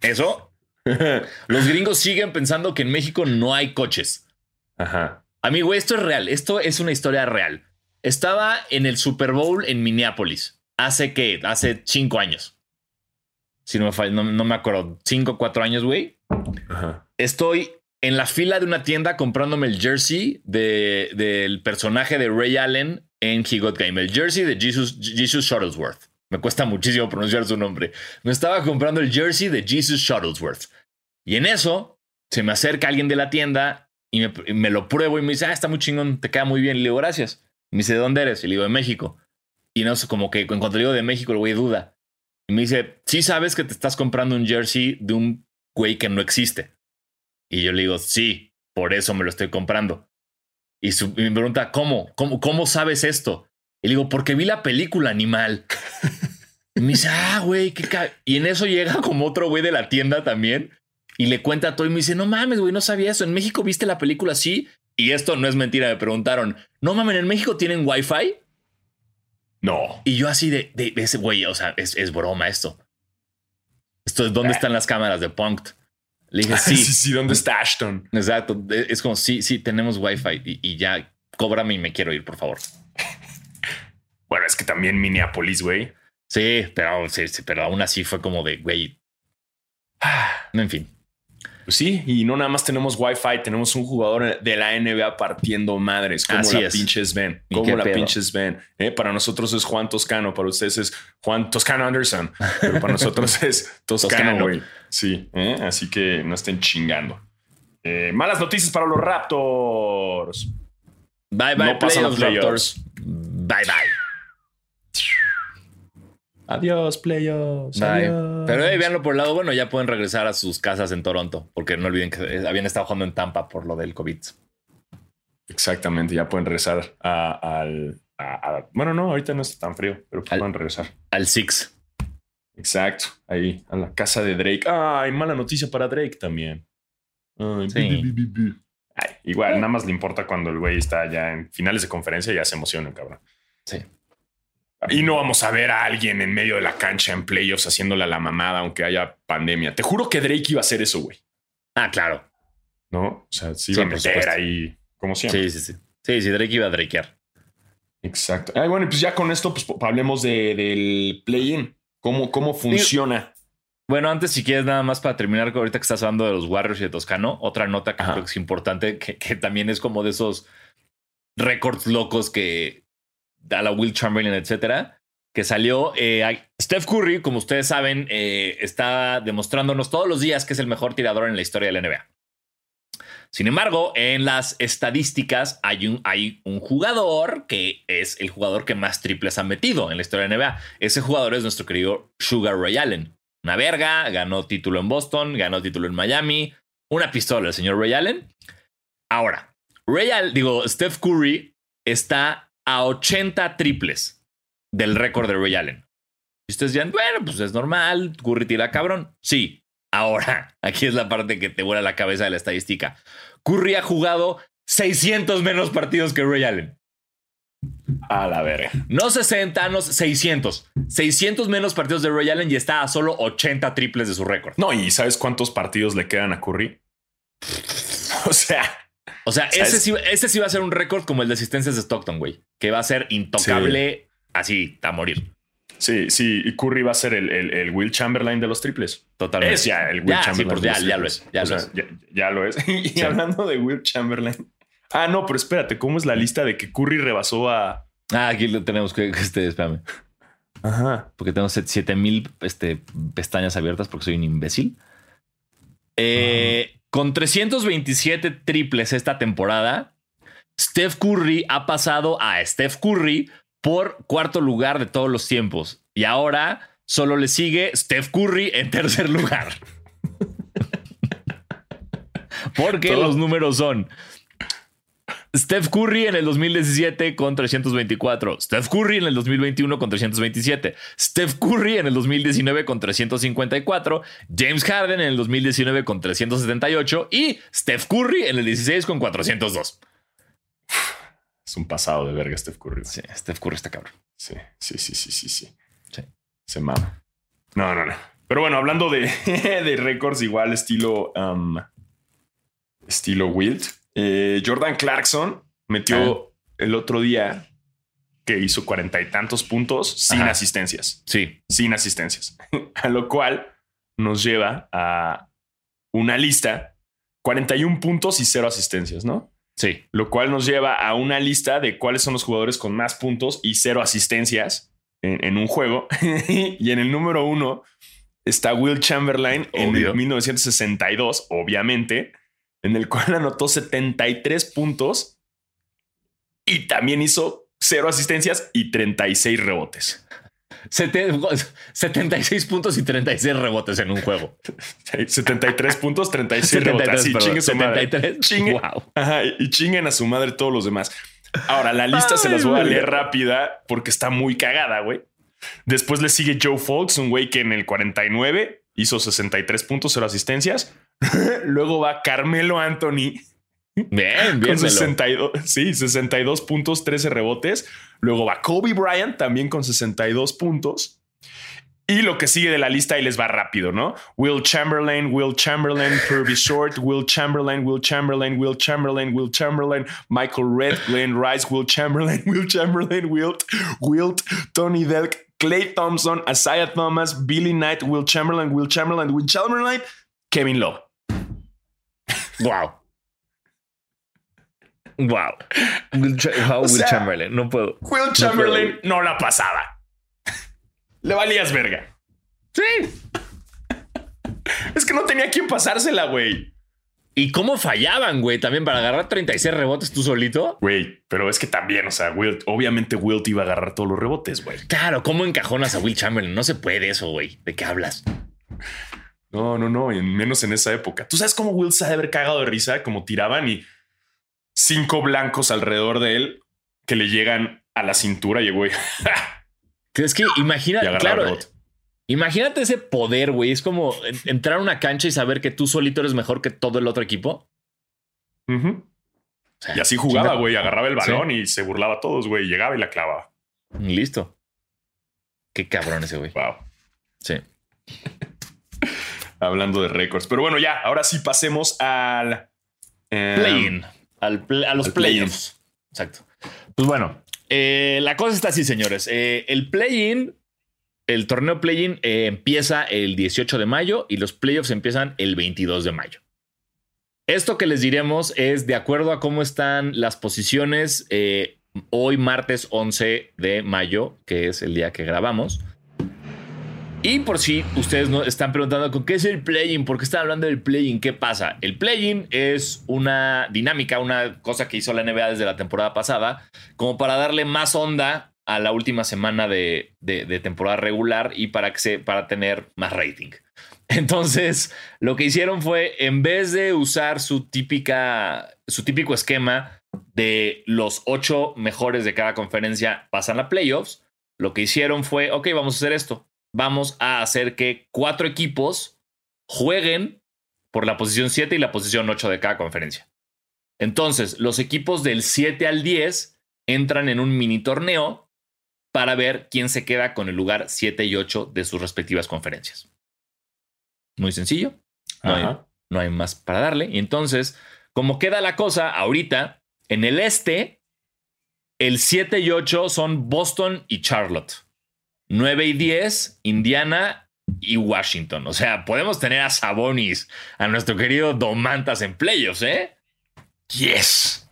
eso, Los gringos siguen pensando que en México no hay coches. Ajá. A mí, güey, esto es real. Esto es una historia real. Estaba en el Super Bowl en Minneapolis. ¿Hace qué? Hace cinco años. Si no me falla, no, no me acuerdo. Cinco, cuatro años, güey. Ajá. Estoy en la fila de una tienda comprándome el jersey de- del personaje de Ray Allen en He Got Game. El jersey de Jesus, Shuttlesworth. Me cuesta muchísimo pronunciar su nombre. Me estaba comprando el jersey de Jesus Shuttlesworth. Y en eso se me acerca alguien de la tienda y me, lo pruebo y me dice, ah, está muy chingón, te queda muy bien. Y le digo, gracias. Me dice, ¿de dónde eres? Y le digo, de México. Y no sé, como que en cuanto le digo de México, el güey duda. Y me dice, sí sabes que te estás comprando un jersey de un güey que no existe. Y yo le digo, sí, por eso me lo estoy comprando. Y, su- y me pregunta, ¿cómo? ¿cómo? ¿Cómo sabes esto? Y le digo, porque vi la película Animal. Y me dice, ah, güey, qué ca-". Y en eso llega como otro güey de la tienda también y le cuenta todo y me dice, no mames, güey, no sabía eso. ¿En México viste la película así? Y esto no es mentira, me preguntaron, no mames, ¿en México tienen Wi-Fi? No. Y yo así de, de, de ese güey, o sea, es, es broma esto. Esto es dónde Ah. están las cámaras de Punked. Le dije, Sí, sí. ¿Dónde está Ashton? Exacto. Es como, sí, sí, tenemos Wi-Fi y, y ya cóbrame y me quiero ir, por favor. Bueno, es que también Minneapolis, güey. Sí, pero, sí, sí, pero aún así fue como de, güey. En fin. Pues sí, y no nada más tenemos Wi-Fi, tenemos un jugador de la NBA partiendo madres. Como Así la es. pinches ven? ¿Y Como la pedo? pinches ven? Eh, Para nosotros es Juan Toscano, para ustedes es Juan Toscano Anderson, pero para nosotros es Toscano, güey. Sí, ¿eh? así que no estén chingando. Eh, malas noticias para los Raptors. Bye bye, No pasan los. Raptors. Bye bye. Adiós, playoffs. Adiós. Pero eh, véanlo por el lado bueno, ya pueden regresar a sus casas en Toronto, porque no olviden que eh, habían estado jugando en Tampa por lo del COVID. Exactamente, ya pueden regresar a- al. a- a- bueno, no, ahorita no está tan frío, pero Al- pueden regresar. Al Six. Exacto, ahí, a la casa de Drake. Ay, mala noticia para Drake también. Ay, Sí. bi, bi, bi, bi, bi. Ay, igual, nada más le importa cuando el güey está ya en finales de conferencia y ya se emociona, cabrón. Sí. Y no vamos a ver a alguien en medio de la cancha en playoffs haciéndole a la mamada, aunque haya pandemia. Te juro que Drake iba a hacer eso, güey. Ah, claro. ¿No? O sea, sí Sí, iba a meter ahí, como siempre. Sí, sí, sí. Sí, sí, Drake iba a drakear. Exacto. Ay, bueno, y pues ya con esto, pues hablemos de, del play-in. ¿Cómo, ¿Cómo funciona? Bueno, antes, si quieres, nada más para terminar, ahorita que estás hablando de los Warriors y de Toscano, otra nota que Ajá. creo que es importante, que, que también es como de esos récords locos que da la Will Chamberlain, etcétera, que salió. eh, Steph Curry, como ustedes saben, eh, está demostrándonos todos los días que es el mejor tirador en la historia de la NBA. Sin embargo, en las estadísticas hay un, hay un jugador que es el jugador que más triples ha metido en la historia de la NBA. Ese jugador es nuestro querido Sugar Ray Allen. Una verga, ganó título en Boston, ganó título en Miami. Una pistola, el señor Ray Allen. Ahora, Ray Allen, digo, Steph Curry está a 80 triples del récord de Ray Allen. Y ustedes dirán, bueno, pues es normal, Curry tira cabrón. Sí. Ahora, aquí es la parte que te vuela la cabeza de la estadística. Curry ha jugado 600 menos partidos que Ray Allen. A la verga. No 60, no 600. 600 menos partidos de Ray Allen y está a solo 80 triples de su récord. No, ¿y sabes cuántos partidos le quedan a Curry? O sea, O sea, ese sí, ese sí va a ser un récord como el de asistencias de Stockton, güey. Que va a ser intocable así, a morir. sí, sí, y Curry va a ser el, el- el Will Chamberlain de los triples. Totalmente. Es ya el Will Ya, sí, Chamberlain. de ya- lo es, ya lo sea, es. Ya, ya lo es. Y Sí. hablando de Will Chamberlain. Ah, no, pero espérate, ¿cómo es la lista de que Curry rebasó a. Ah, aquí lo tenemos que, este, espérame. Ajá. Porque tengo 7000 este, pestañas abiertas porque soy un imbécil. Eh, Con 327 triples esta temporada, Steph Curry ha pasado a Steph Curry por cuarto lugar de todos los tiempos. Y ahora solo le sigue Steph Curry en tercer lugar. Porque Todo- los números son Steph Curry en el 2017 con 324. Steph Curry en el 2021 con 327. Steph Curry en el 2019 con 354. James Harden en el 2019 con 378. Y Steph Curry en el 16 con 402. Es un pasado de verga Steph Curry. Sí, Steph Curry está cabrón. Sí, sí, sí, sí, sí, sí. Sí. Se mama. No, no, no. Pero bueno, hablando de, de récords igual estilo um, estilo Wilt, eh, Jordan Clarkson metió el otro día que hizo cuarenta y tantos puntos sin Ajá. asistencias, Sí. sin asistencias, a lo cual nos lleva a una lista 41 puntos y cero asistencias, ¿no? Sí. lo cual nos lleva a una lista de cuáles son los jugadores con más puntos y cero asistencias en, en un juego. y en el número uno está Will Chamberlain en Obvio. el 1962, obviamente, en el cual anotó 73 puntos y también hizo cero asistencias y 36 rebotes. Sete- 76 puntos y 36 rebotes en un juego. 73 puntos, 36 rebotes. 73, Así, perdón. chingue su madre. 73. Chingue. Wow. Ajá, y chinguen a su madre todos los demás. Ahora, la lista se las voy a Ay, leer rápida porque está muy cagada, güey. Después le sigue Joe Folks, un güey que en el 49 hizo 63 puntos, cero asistencias. Luego va Carmelo Anthony Bien, bien. con Melo. 62, sí, 62 puntos, 13 rebotes. Luego va Kobe Bryant también con 62 puntos. Y lo que sigue de la lista ahí les va rápido, ¿no? Will Chamberlain, Will Chamberlain, Kirby Short, Will Chamberlain, Will Chamberlain, Will Chamberlain, Will Chamberlain, Michael Red, Glenn Rice, Will Chamberlain, Will Chamberlain, Wilt, Wilt, Tony Delk, Clay Thompson, Isaiah Thomas, Billy Knight, Will Chamberlain, Will Chamberlain, Will Chamberlain, Kevin Love. Wow. Wow. Will, Chamberlain, no puedo. Will Chamberlain no, la pasaba. Le valías verga. Sí. Es que no tenía quien pasársela, güey. ¿Y cómo fallaban, güey? También para agarrar 36 rebotes tú solito. Güey, pero es que también, o sea, Wilt, obviamente Wilt iba a agarrar todos los rebotes, güey. Claro, ¿cómo encajonas a Will Chamberlain? No se puede eso, güey. ¿De qué hablas? No, no, no, y menos en esa época. ¿Tú sabes cómo Wilt se ha de haber cagado de risa? Como tiraban y cinco blancos alrededor de él que le llegan a la cintura y güey. es que imagina, claro, Imagínate ese poder, güey. Es como entrar a una cancha y saber que tú solito eres mejor que todo el otro equipo. y así jugaba, güey. Agarraba el balón y se burlaba a todos, güey. Llegaba y la clavaba. Listo. Qué cabrón ese, güey. Wow. Sí. Hablando de récords. Pero bueno, ya, ahora sí pasemos al. Eh, play-in. a los play-ins. Exacto. Pues bueno, eh, la cosa está así, señores. Eh, el play-in el torneo play-in eh, empieza el 18 de mayo y los playoffs empiezan el 22 de mayo. Esto que les diremos es de acuerdo a cómo están las posiciones eh, hoy martes 11 de mayo, que es el día que grabamos. Y por si ustedes no están preguntando con qué es el play-in, por qué están hablando del play-in, qué pasa. El play-in es una dinámica, una cosa que hizo la NBA desde la temporada pasada, como para darle más onda a la última semana de, temporada regular y para, que se, para tener más rating. Entonces, lo que hicieron fue, en vez de usar su, típica, su típico esquema de los ocho mejores de cada conferencia pasan a playoffs, lo que hicieron fue, ok, vamos a hacer esto. Vamos a hacer que cuatro equipos jueguen por la posición 7 y la posición 8 de cada conferencia. Entonces, los equipos del 7 al 10 entran en un mini torneo para ver quién se queda con el lugar 7 y 8 de sus respectivas conferencias. Muy sencillo. No hay, más para darle. Y entonces, como queda la cosa ahorita, en el este, el 7 y 8 son Boston y Charlotte. 9 y 10, Indiana y Washington. O sea, podemos tener a Sabonis, a nuestro querido Domantas en playoffs, ¿eh? Yes.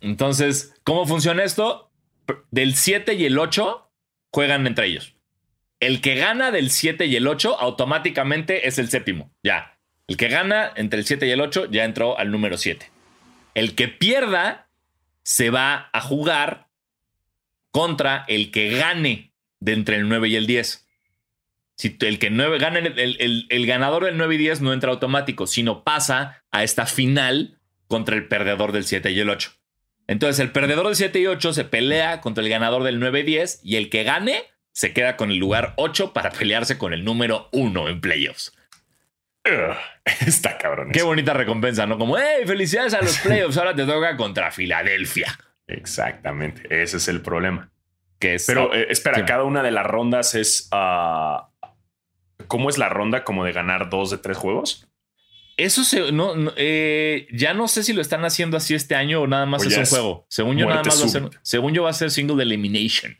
Entonces, ¿cómo funciona esto? del 7 y el 8 juegan entre ellos. El que gana del 7 y el 8 automáticamente es el séptimo. Ya. El que gana entre el 7 y el 8 ya entró al número 7. El que pierda se va a jugar contra el que gane de entre el 9 y el 10. Si el que 9 gana, el, el ganador del 9 y 10 no entra automático, sino pasa a esta final contra el perdedor del 7 y el 8. Entonces el perdedor del 7 y 8 se pelea contra el ganador del 9 y 10 y el que gane se queda con el lugar 8 para pelearse con el número 1 en playoffs. está cabrón. Qué bonita recompensa, ¿no? Como, hey, felicidades a los playoffs, ahora te toca contra Filadelfia. Exactamente, ese es el problema. Que es, Pero eh, espera, cada una de las rondas es... Uh, ¿Cómo es la ronda? ¿Como de ganar dos de tres juegos? Eso se, no, eh, ya no sé si lo están haciendo así este año o nada más es un juego. Según yo, nada más va a ser, según yo, va a ser single elimination.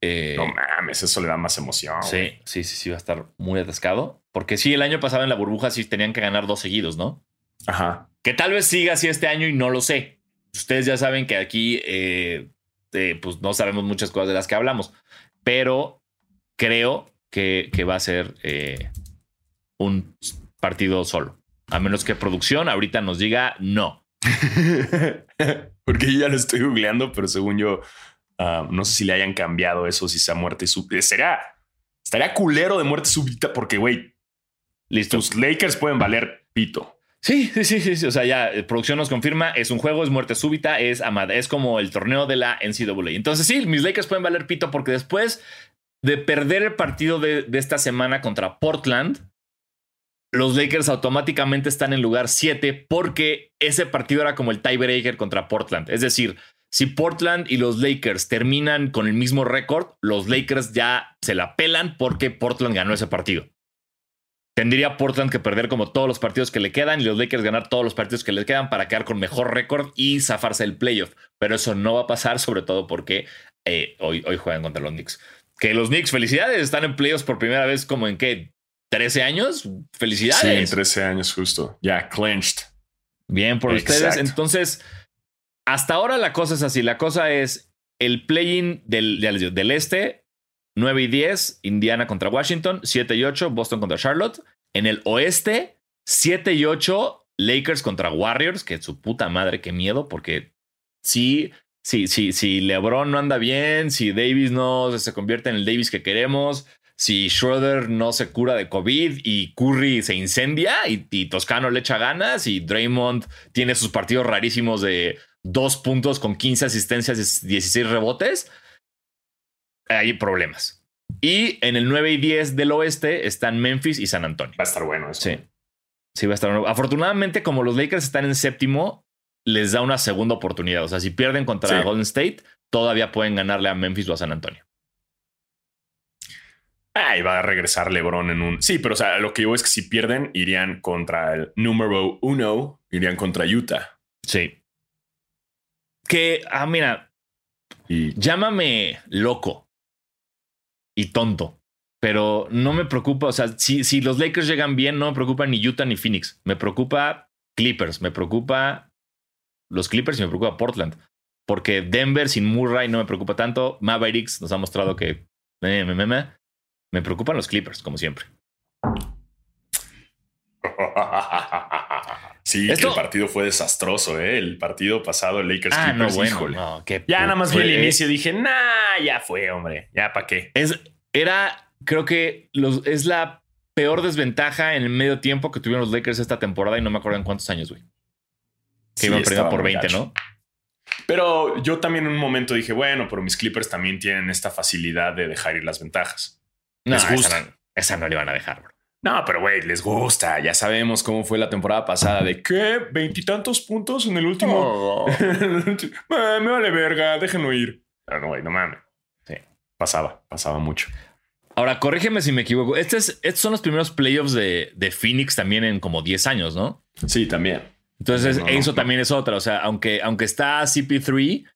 Eh, no mames, eso le da más emoción. Sí, sí, sí, sí, va a estar muy atascado. Porque sí, el año pasado en la burbuja sí tenían que ganar dos seguidos, ¿no? Ajá. Que tal vez siga así este año y no lo sé. Ustedes ya saben que aquí, eh, pues no sabemos muchas cosas de las que hablamos, pero creo que, que va a ser un partido solo. A menos que producción ahorita nos diga no. Porque yo ya lo estoy googleando, pero según yo, ah, no sé si le hayan cambiado eso, si sea muerte súbita. Será, estaría culero de muerte súbita porque, güey, los Lakers pueden valer pito. Sí, sí, sí, sí, O sea, ya eh, producción nos confirma, es un juego, es muerte súbita, es amada, es como el torneo de la NCAA. Entonces, sí, mis Lakers pueden valer pito porque después de perder el partido de, esta semana contra Portland, los Lakers automáticamente están en lugar 7 porque ese partido era como el tiebreaker contra Portland. Es decir, si Portland y los Lakers terminan con el mismo récord, los Lakers ya se la pelan porque Portland ganó ese partido. Tendría Portland que perder como todos los partidos que le quedan y los Lakers ganar todos los partidos que les quedan para quedar con mejor récord y zafarse el playoff. Pero eso no va a pasar, sobre todo porque eh, hoy, hoy juegan contra los Knicks. Que los Knicks, felicidades, están en playoffs por primera vez como en qué, 13 años. Felicidades. Sí, 13 años justo. Ya, clenched. Bien por ustedes. Entonces, hasta ahora la cosa es así. La cosa es el play-in del este, 9 y 10, Indiana contra Washington, 7 y 8, Boston contra Charlotte. En el oeste, 7 y 8, Lakers contra Warriors, que su puta madre, qué miedo, porque sí, sí, sí, si LeBron no anda bien, si Davis no se convierte en el Davis que queremos, si Schroeder no se cura de COVID y Curry se incendia y, y Toscano le echa ganas y Draymond tiene sus partidos rarísimos de dos puntos con 15 asistencias y 16 rebotes, hay problemas. Y en el 9 y 10 del oeste están Memphis y San Antonio. Va a estar bueno eso. Sí. Sí, va a estar bueno. Afortunadamente, como los Lakers están en séptimo, les da una segunda oportunidad. O sea, si pierden contra Sí. Golden State, todavía pueden ganarle a Memphis o a San Antonio. Ahí va a regresar LeBron en un. Sí, pero o sea, lo que yo es que si pierden, irían contra el número uno, irían contra Utah. Sí. Que, ah, mira, Y llámame loco y tonto, pero no me preocupa. O sea, si, si los Lakers llegan bien, no me preocupa ni Utah ni Phoenix. Me preocupa Clippers, me preocupa los Clippers y me preocupa Portland. Porque Denver sin Murray no me preocupa tanto. Mavericks nos ha mostrado que me, me, me, me. Preocupan los Clippers, como siempre. sí, Esto- que el partido fue desastroso, ¿eh? El partido pasado, el Lakers Ah, no, Clippers, bueno. híjole. no, qué Ya nada más vi fue- el inicio y dije, nah, ya fue, hombre. Ya para qué. Es, era, creo que los, es la peor desventaja en el medio tiempo que tuvieron los Lakers esta temporada y no me acuerdo en cuántos años, güey. Que Sí, iban perdiendo por muy 20, gacho. ¿no? Pero yo también en un momento dije, bueno, pero mis Clippers también tienen esta facilidad de dejar ir las ventajas. No, Les esa gusta. no, esa no le van a dejar, bro. No, pero güey, les gusta. Ya sabemos cómo fue la temporada pasada. ¿De qué? ¿Veintitantos puntos en el último? Eh, me vale verga, déjenlo ir. Pero no, güey, no mames. Sí. Pasaba, pasaba mucho. Ahora, corrígeme si me equivoco. Este es- estos son los primeros playoffs de, de Phoenix también en como 10 años, ¿no? Sí, también. Entonces, no, eso no. también es otra. O sea, aunque, aunque está CP3,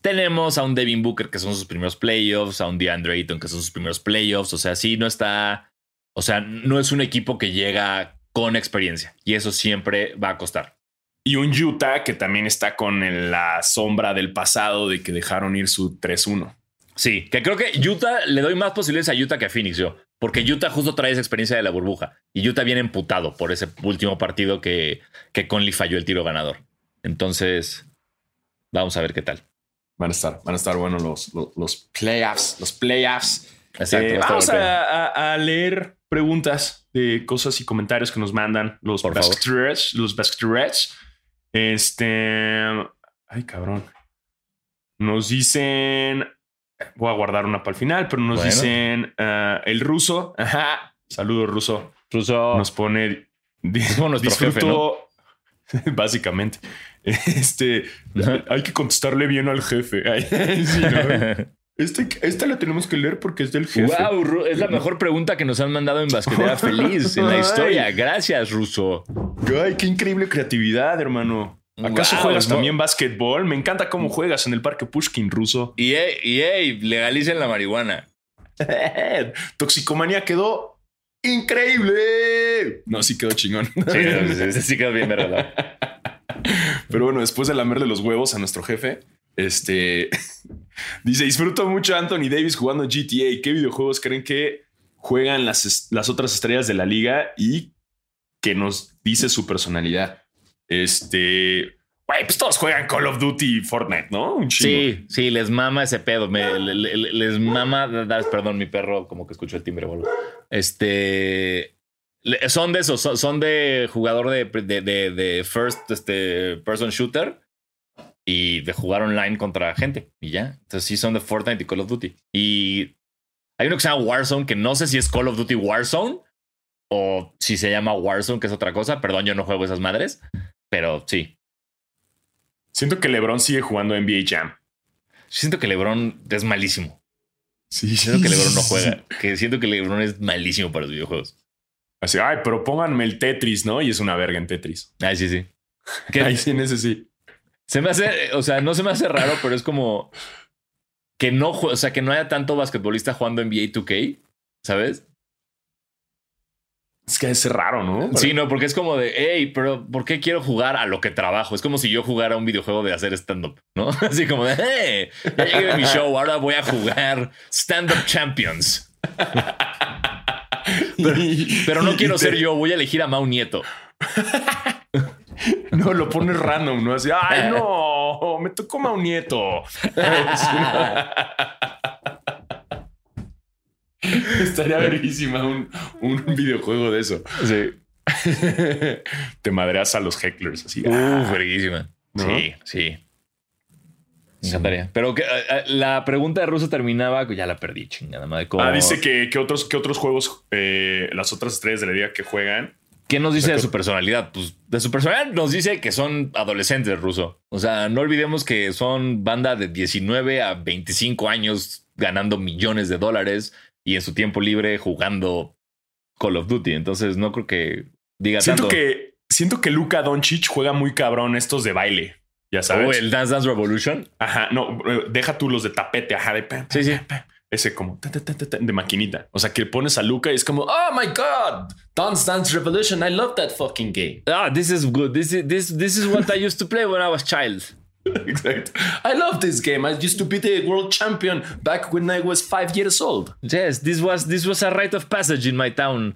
tenemos a un Devin Booker que son sus primeros playoffs, a un DeAndre Ayton que son sus primeros playoffs. O sea, sí, no está. O sea, no es un equipo que llega con experiencia y eso siempre va a costar. Y un Utah que también está con la sombra del pasado de que dejaron ir su 3-1. Sí, que creo que Utah le doy más posibilidades a Utah que a Phoenix yo, porque Utah justo trae esa experiencia de la burbuja y Utah viene emputado por ese último partido que, que Conley falló el tiro ganador. Entonces, vamos a ver qué tal. Van a estar, van a estar buenos los, los, los playoffs, los playoffs. Exacto. Eh, vamos a leer preguntas de cosas y comentarios que nos mandan los basketers, los basketers. Este, ay cabrón, nos dicen, voy a guardar una para el final, pero nos Bueno. dicen ah, el ruso, ajá, saludos ruso, Incluso nos pone, como nuestro disfruto, básicamente, este, hay que contestarle bien al jefe. Sí, ¿no? Este, esta la tenemos que leer porque es del jefe. Wow, es la mejor pregunta que nos han mandado en Basquetera Feliz en la historia. Gracias, Ruso. Ay, qué increíble creatividad, hermano. ¿Acaso Wow, juegas no. también básquetbol? Me encanta cómo juegas en el parque Pushkin ruso. Y ey, y ey, legalicen la marihuana. Toxicomanía quedó increíble. No, sí quedó chingón. Sí, sí, sí, sí quedó bien, ¿verdad? Pero bueno, después de lamerle los huevos a nuestro jefe, este dice: Disfruto mucho a Anthony Davis jugando GTA. ¿Qué videojuegos creen que juegan las, las otras estrellas de la liga y que nos dice su personalidad? Este, güey, pues todos juegan Call of Duty y Fortnite, ¿no? Un. Sí, sí, les mama ese pedo. Me- le- le- le- les mama. Perdón, mi perro, como que escuchó el timbre, boludo. Este. Son de esos, son, son de jugador de, de, de- de first este, person shooter y de jugar online contra gente y ya. Entonces, sí, son de Fortnite y Call of Duty. Y hay uno que se llama Warzone, que no sé si es Call of Duty Warzone o si se llama Warzone, que es otra cosa. Perdón, yo no juego esas madres, pero sí. Siento que LeBron sigue jugando NBA Jam. Siento que LeBron es malísimo. Sí, Siento que LeBron no juega. Que siento que LeBron es malísimo para los videojuegos. Así, ay, pero pónganme el Tetris, ¿no? Y es una verga en Tetris. Ay, sí, sí. Que Ay, sí, en ese sí. Se me hace, o sea, no se me hace raro, pero es como que no, o sea, que no haya tanto basquetbolista jugando NBA 2K, ¿sabes? Es que es raro, ¿no? Sí, no, porque es como de, hey, pero ¿por qué quiero jugar a lo que trabajo? Es como si yo jugara un videojuego de hacer stand-up, ¿no? Así como de, hey, ya llegué a mi show, ahora voy a jugar Stand-up Champions. pero, no quiero ser yo, voy a elegir a Mau Nieto. No, lo pones random, ¿no? Así, ay, no, me tocó Mau Nieto. Estaría verísima un, videojuego de eso. Sí. Te madreas a los hecklers así. Uf, ah, Sí, sí. Me encantaría. Pero que, eh, eh, la pregunta de Russo terminaba, ya la perdí, chingada madre. Ah, dice que, otros, que otros juegos, eh, las otras estrellas de la liga que juegan. ¿Qué nos dice de su personalidad? Pues de su personalidad nos dice que son adolescentes ruso. O sea, no olvidemos que son banda de 19 a 25 años ganando millones de dólares y en su tiempo libre jugando Call of Duty. Entonces no creo que diga siento Que, siento que Luka Doncic juega muy cabrón estos de baile. Ya sabes. O el Dance Dance Revolution. Ajá, no, eh, deja tú los de tapete, ajá, de Sí, sí. Ese como de maquinita. O sea, que pones a Luca y es como, oh my god, Dance Dance Revolution, I love that fucking game. Ah, this is good. This is this this is what I used to play when I was child. exactly. I love this game. I used to be the world champion back when I was five years old. Yes, this was this was a rite of passage in my town.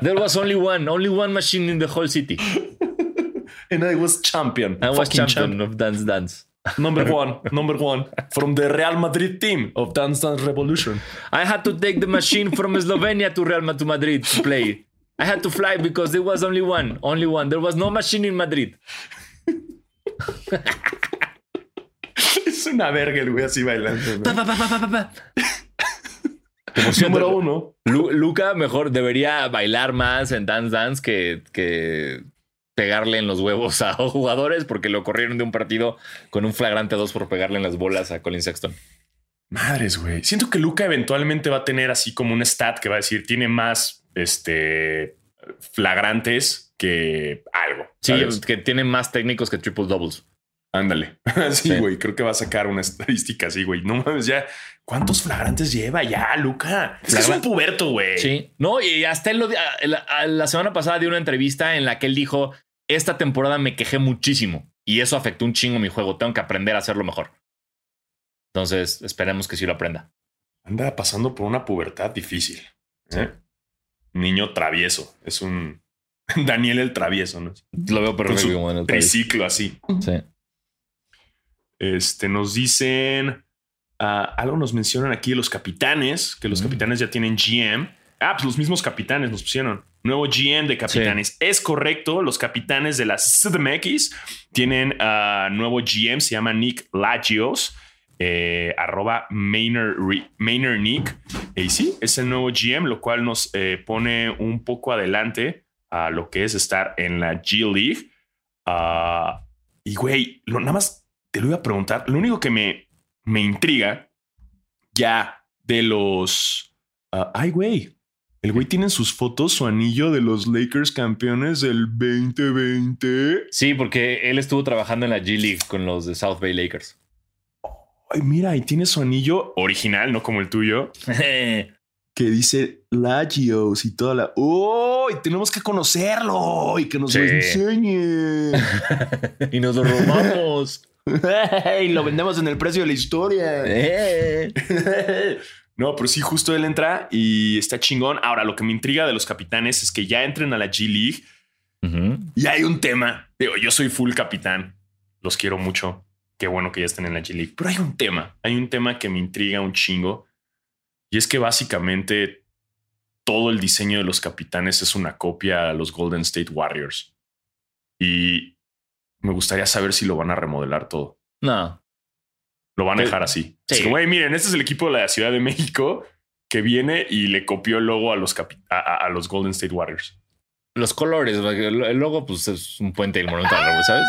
there was only one, only one machine in the whole city. and I was champion. I was champion, champion of Dance Dance. Number one, number one from the Real Madrid team of Dance Dance Revolution. I had to take the machine from Slovenia to Real to Madrid to play. I had to fly because there was only one, only one. There was no machine in Madrid. es una verga el güey así bailando. Número uno. Luca mejor debería bailar más en Dance Dance que, que pegarle en los huevos a jugadores porque lo corrieron de un partido con un flagrante 2 por pegarle en las bolas a Colin Sexton. Madres, güey. Siento que Luca eventualmente va a tener así como un stat que va a decir tiene más este flagrantes que algo. Sí, que tiene más técnicos que triple doubles. Ándale. Sí, güey. Creo que va a sacar una estadística así, güey. No mames, ya. ¿Cuántos flagrantes lleva ya, Luca? Es, un puberto, güey. Sí. No, y hasta él lo, la, la semana pasada dio una entrevista en la que él dijo: Esta temporada me quejé muchísimo y eso afectó un chingo mi juego. Tengo que aprender a hacerlo mejor. Entonces, esperemos que sí lo aprenda. Anda pasando por una pubertad difícil. ¿eh? Niño travieso. Es un Daniel el travieso, ¿no? Lo veo perfecto como en el triciclo así. Sí. Este, nos dicen, ah, algo nos mencionan aquí los capitanes, que los mm. capitanes ya tienen GM. Ah, pues los mismos capitanes nos pusieron. Nuevo GM de capitanes. Es correcto, los capitanes de la CDMX tienen uh, nuevo GM, se llama Nick Lagios. Eh, arroba Maynard, Nick. Y sí, es el nuevo GM, lo cual nos eh, pone un poco adelante a lo que es estar en la G League. Ah, y güey, nada más te lo iba a preguntar. Lo único que me, me intriga ya de los. Ah, ay, güey. El güey tiene en sus fotos su anillo de los Lakers campeones del 2020. Sí, porque él estuvo trabajando en la G League con los de South Bay Lakers. Ay, mira, y tiene su anillo original, no como el tuyo. que dice Lagios y toda la. ¡Oh! Y tenemos que conocerlo y que nos lo enseñe. y nos lo robamos. y lo vendemos en el precio de la historia. No, pero sí, justo él entra y está chingón. Ahora, lo que me intriga de los capitanes es que ya entren a la G League y hay un tema. Digo, yo soy full capitán. Los quiero mucho. Qué bueno que ya estén en la G League. Pero hay un tema. Hay un tema que me intriga un chingo. Y es que básicamente todo el diseño de los capitanes es una copia a los Golden State Warriors. Y me gustaría saber si lo van a remodelar todo. No. Lo van a dejar así. Sí. güey, miren, este es el equipo de la Ciudad de México que viene y le copió el logo a los, a, los Golden State Warriors. Los colores, el logo, pues es un puente del monumento ¿sabes?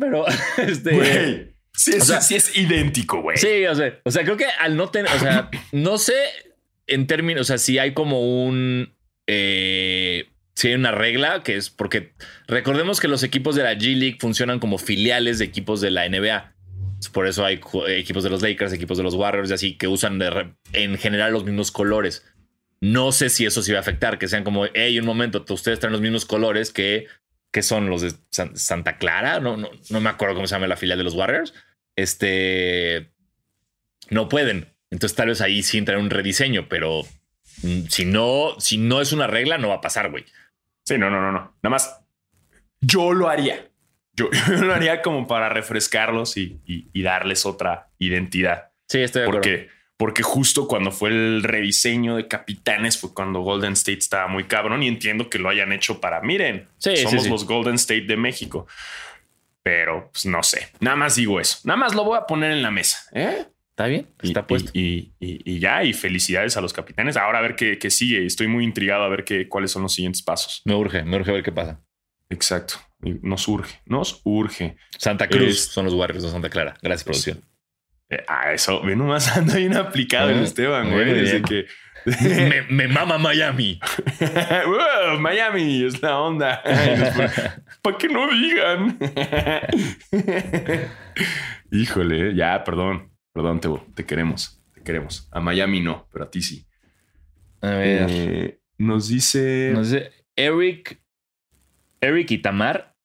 Pero, este. Güey, sí, sí es idéntico, güey. Sí, o sea, o sea, creo que al no tener, o sea, no sé en términos, o sea, si hay como un eh, si hay una regla que es porque recordemos que los equipos de la G League funcionan como filiales de equipos de la NBA. Por eso hay equipos de los Lakers, equipos de los Warriors y así que usan en general los mismos colores. No sé si eso sí va a afectar, que sean como, hey, un momento, ustedes traen los mismos colores que, que son los de Santa Clara. No, no, no me acuerdo cómo se llama la filial de los Warriors. Este no pueden. Entonces, tal vez ahí sí entra un rediseño, pero mm, si no, si no es una regla, no va a pasar, güey. Sí, no, no, no, no. Nada más yo lo haría. Yo, lo haría como para refrescarlos y, darles otra identidad. Sí, estoy de porque, acuerdo. Porque justo cuando fue el rediseño de capitanes fue cuando Golden State estaba muy cabrón y entiendo que lo hayan hecho para, miren, somos los Golden State de México. Pero pues, no sé, nada más digo eso. Nada más lo voy a poner en la mesa. ¿eh? Está bien, está puesto. Y, ya, y felicidades a los capitanes. Ahora a ver qué, qué, sigue. Estoy muy intrigado a ver qué, cuáles son los siguientes pasos. Me urge, me urge ver qué pasa. Exacto. Nos urge, nos urge. Santa Cruz son los Warriors de Santa Clara. Gracias, producción. Eh, ah, eso, ve nomás anda bien aplicado el Esteban, güey. Desde que. me, mama Miami. Miami es la onda. Para que no digan. Híjole, ya, perdón. Perdón, te, te queremos. Te queremos. A Miami no, pero a ti sí. A ver. Eh, nos dice. Nos dice Eric Eric y Tamar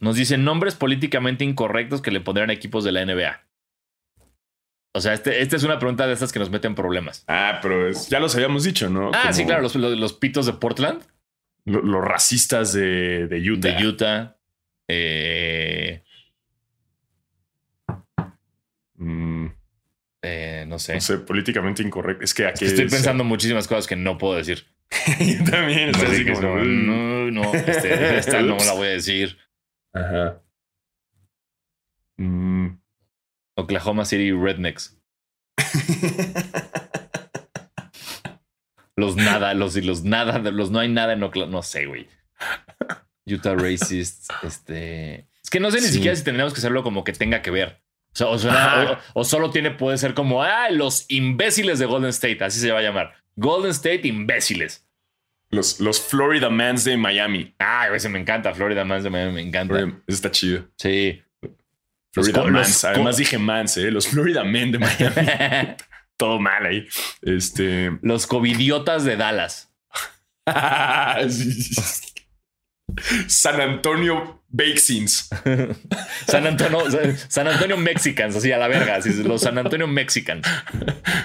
nos dicen nombres políticamente incorrectos que le pondrían equipos de la NBA. O sea, este, esta es una pregunta de estas que nos meten problemas. Ah, pero ya los habíamos dicho, ¿no? Ah, sí, claro, los, pitos de Portland. los racistas de, de, Utah. De Utah. Eh, mm. eh, no sé. No sé, políticamente incorrecto. Es que aquí. estoy pensando muchísimas cosas que no puedo decir. Yo también. así como, no, no, este, esta no la voy a decir. Ajá. Mm. Oklahoma City Rednecks. los nada, los y los nada, los no hay nada en Oklahoma. No sé, güey. Utah Racists. Este. Es que no sé ni siquiera si tendríamos que hacerlo como que tenga que ver. O, o, solo tiene, puede ser como, ah, los imbéciles de Golden State, así se va a llamar. Golden State imbéciles. Los, los Florida Mans de Miami. Ah, ese me encanta. Florida Mans de Miami me encanta. Eso está chido. Sí. Florida Mans. Además dije Mans, ¿eh? Los Florida Men de Miami. Todo mal ahí. Este. Los covidiotas de Dallas. San Antonio Bakesins. San Antonio, San Antonio Mexicans, así a la verga, así, los San Antonio Mexicans.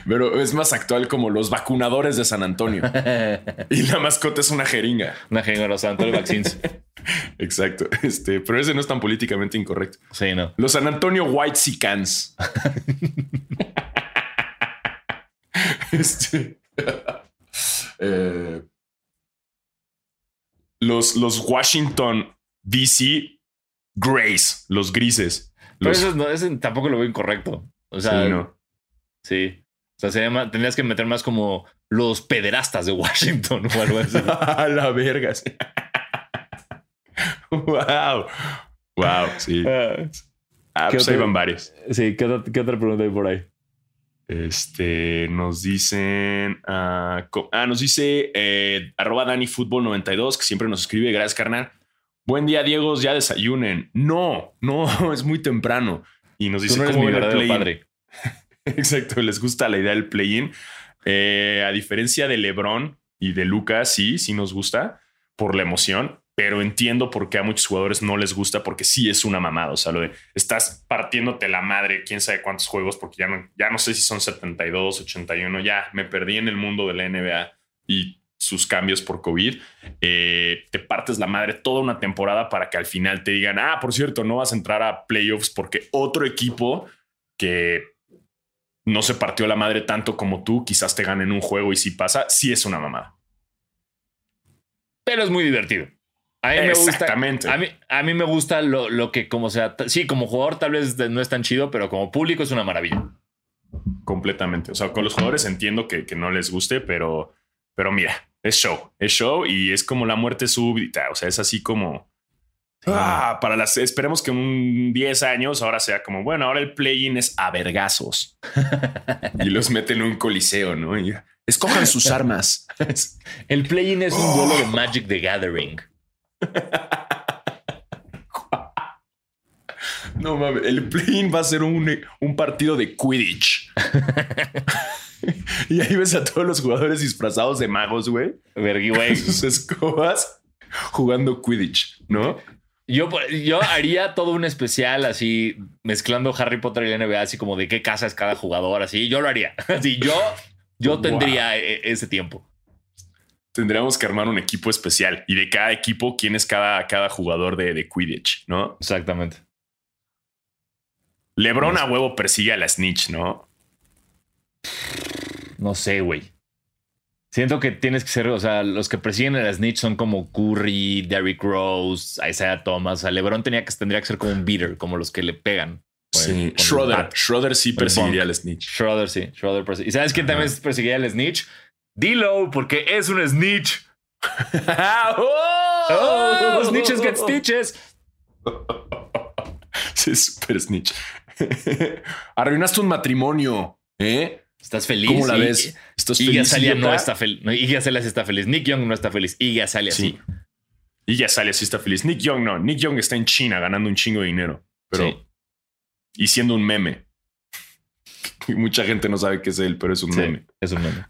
Pero es más actual como los vacunadores de San Antonio. y la mascota es una jeringa. Una jeringa, los San Antonio Vaccines. Exacto. Este, pero ese no es tan políticamente incorrecto. Sí, no. Los San Antonio White Sicans. este. Eh, los, los Washington DC Grays, los grises. Pero eso tampoco lo veo incorrecto. O sea, sí, no. Sí. O sea, se llama, tendrías que meter más como los pederastas de Washington o algo así. A la verga. wow. Wow, sí. Ah, ah pues ahí van varios. Sí, ¿qué otra, ¿qué otra pregunta hay por ahí? Este, nos dicen, ah, ah nos dice eh, arroba Dani 92 que siempre nos escribe, gracias carnal. Buen día, Diego, ya desayunen. No, no, es muy temprano. Y nos dice, ¿cómo ven el play Exacto, les gusta la idea del play-in. Eh, a diferencia de LeBron y de Lucas, sí, sí nos gusta por la emoción pero entiendo por qué a muchos jugadores no les gusta porque sí es una mamada. O sea, lo de estás partiéndote la madre, quién sabe cuántos juegos, porque ya no, ya no sé si son 72, 81, ya me perdí en el mundo de la NBA y sus cambios por COVID. Eh, te partes la madre toda una temporada para que al final te digan, ah, por cierto, no vas a entrar a playoffs porque otro equipo que no se partió la madre tanto como tú, quizás te ganen un juego y si pasa, sí es una mamada. Pero es muy divertido. A mí Exactamente. Me gusta, a, mí, me gusta lo, que, como sea, sí, como jugador tal vez no es tan chido, pero como público es una maravilla. Completamente. O sea, con los jugadores entiendo que, no les guste, pero, pero mira, es show, es show y es como la muerte súbita. O sea, es así como. Ah, para las. Esperemos que en 10 años ahora sea como, bueno, ahora el play-in es a vergazos y los meten en un coliseo, ¿no? Y escojan sus armas. el play-in es un duelo de Magic the Gathering. No mames, el play va a ser un, un partido de Quidditch. y ahí ves a todos los jugadores disfrazados de magos, güey. Vergui, güey. Sus escobas jugando Quidditch, ¿no? Yo, yo haría todo un especial así, mezclando Harry Potter y la NBA, así como de qué casa es cada jugador, así. Yo lo haría. Así, yo, yo tendría e- ese tiempo. Tendríamos que armar un equipo especial y de cada equipo, quién es cada, cada jugador de, de Quidditch, ¿no? Exactamente. Lebron a huevo persigue a la snitch, ¿no? No sé, güey. Siento que tienes que ser, o sea, los que persiguen a la snitch son como Curry, Derrick Rose, Isaiah Thomas. O sea, LeBron tenía que, tendría que ser como un beater, como los que le pegan. Sí, Schroeder. Schroeder sí perseguiría al snitch. Schroeder, sí. Schroeder persigue. ¿Y sabes quién también perseguía al snitch? Dilo, porque es un snitch. ¡Oh! Snitches get stitches. Sí, es super snitch. Arruinaste un matrimonio, ¿eh? ¿Estás feliz? ¿Cómo la Y- ves? ¿Estás Iggy feliz? Azalea no está feliz. No, Iggy Azalea sí está feliz. Nick Young no está feliz. Iggy Azalea sí. Sí. Y ya sale así está feliz. Nick Young no. Nick Young está en China ganando un chingo de dinero. Pero Sí. y siendo un meme. Y mucha gente no sabe qué es él, pero es un Sí, meme. es un meme.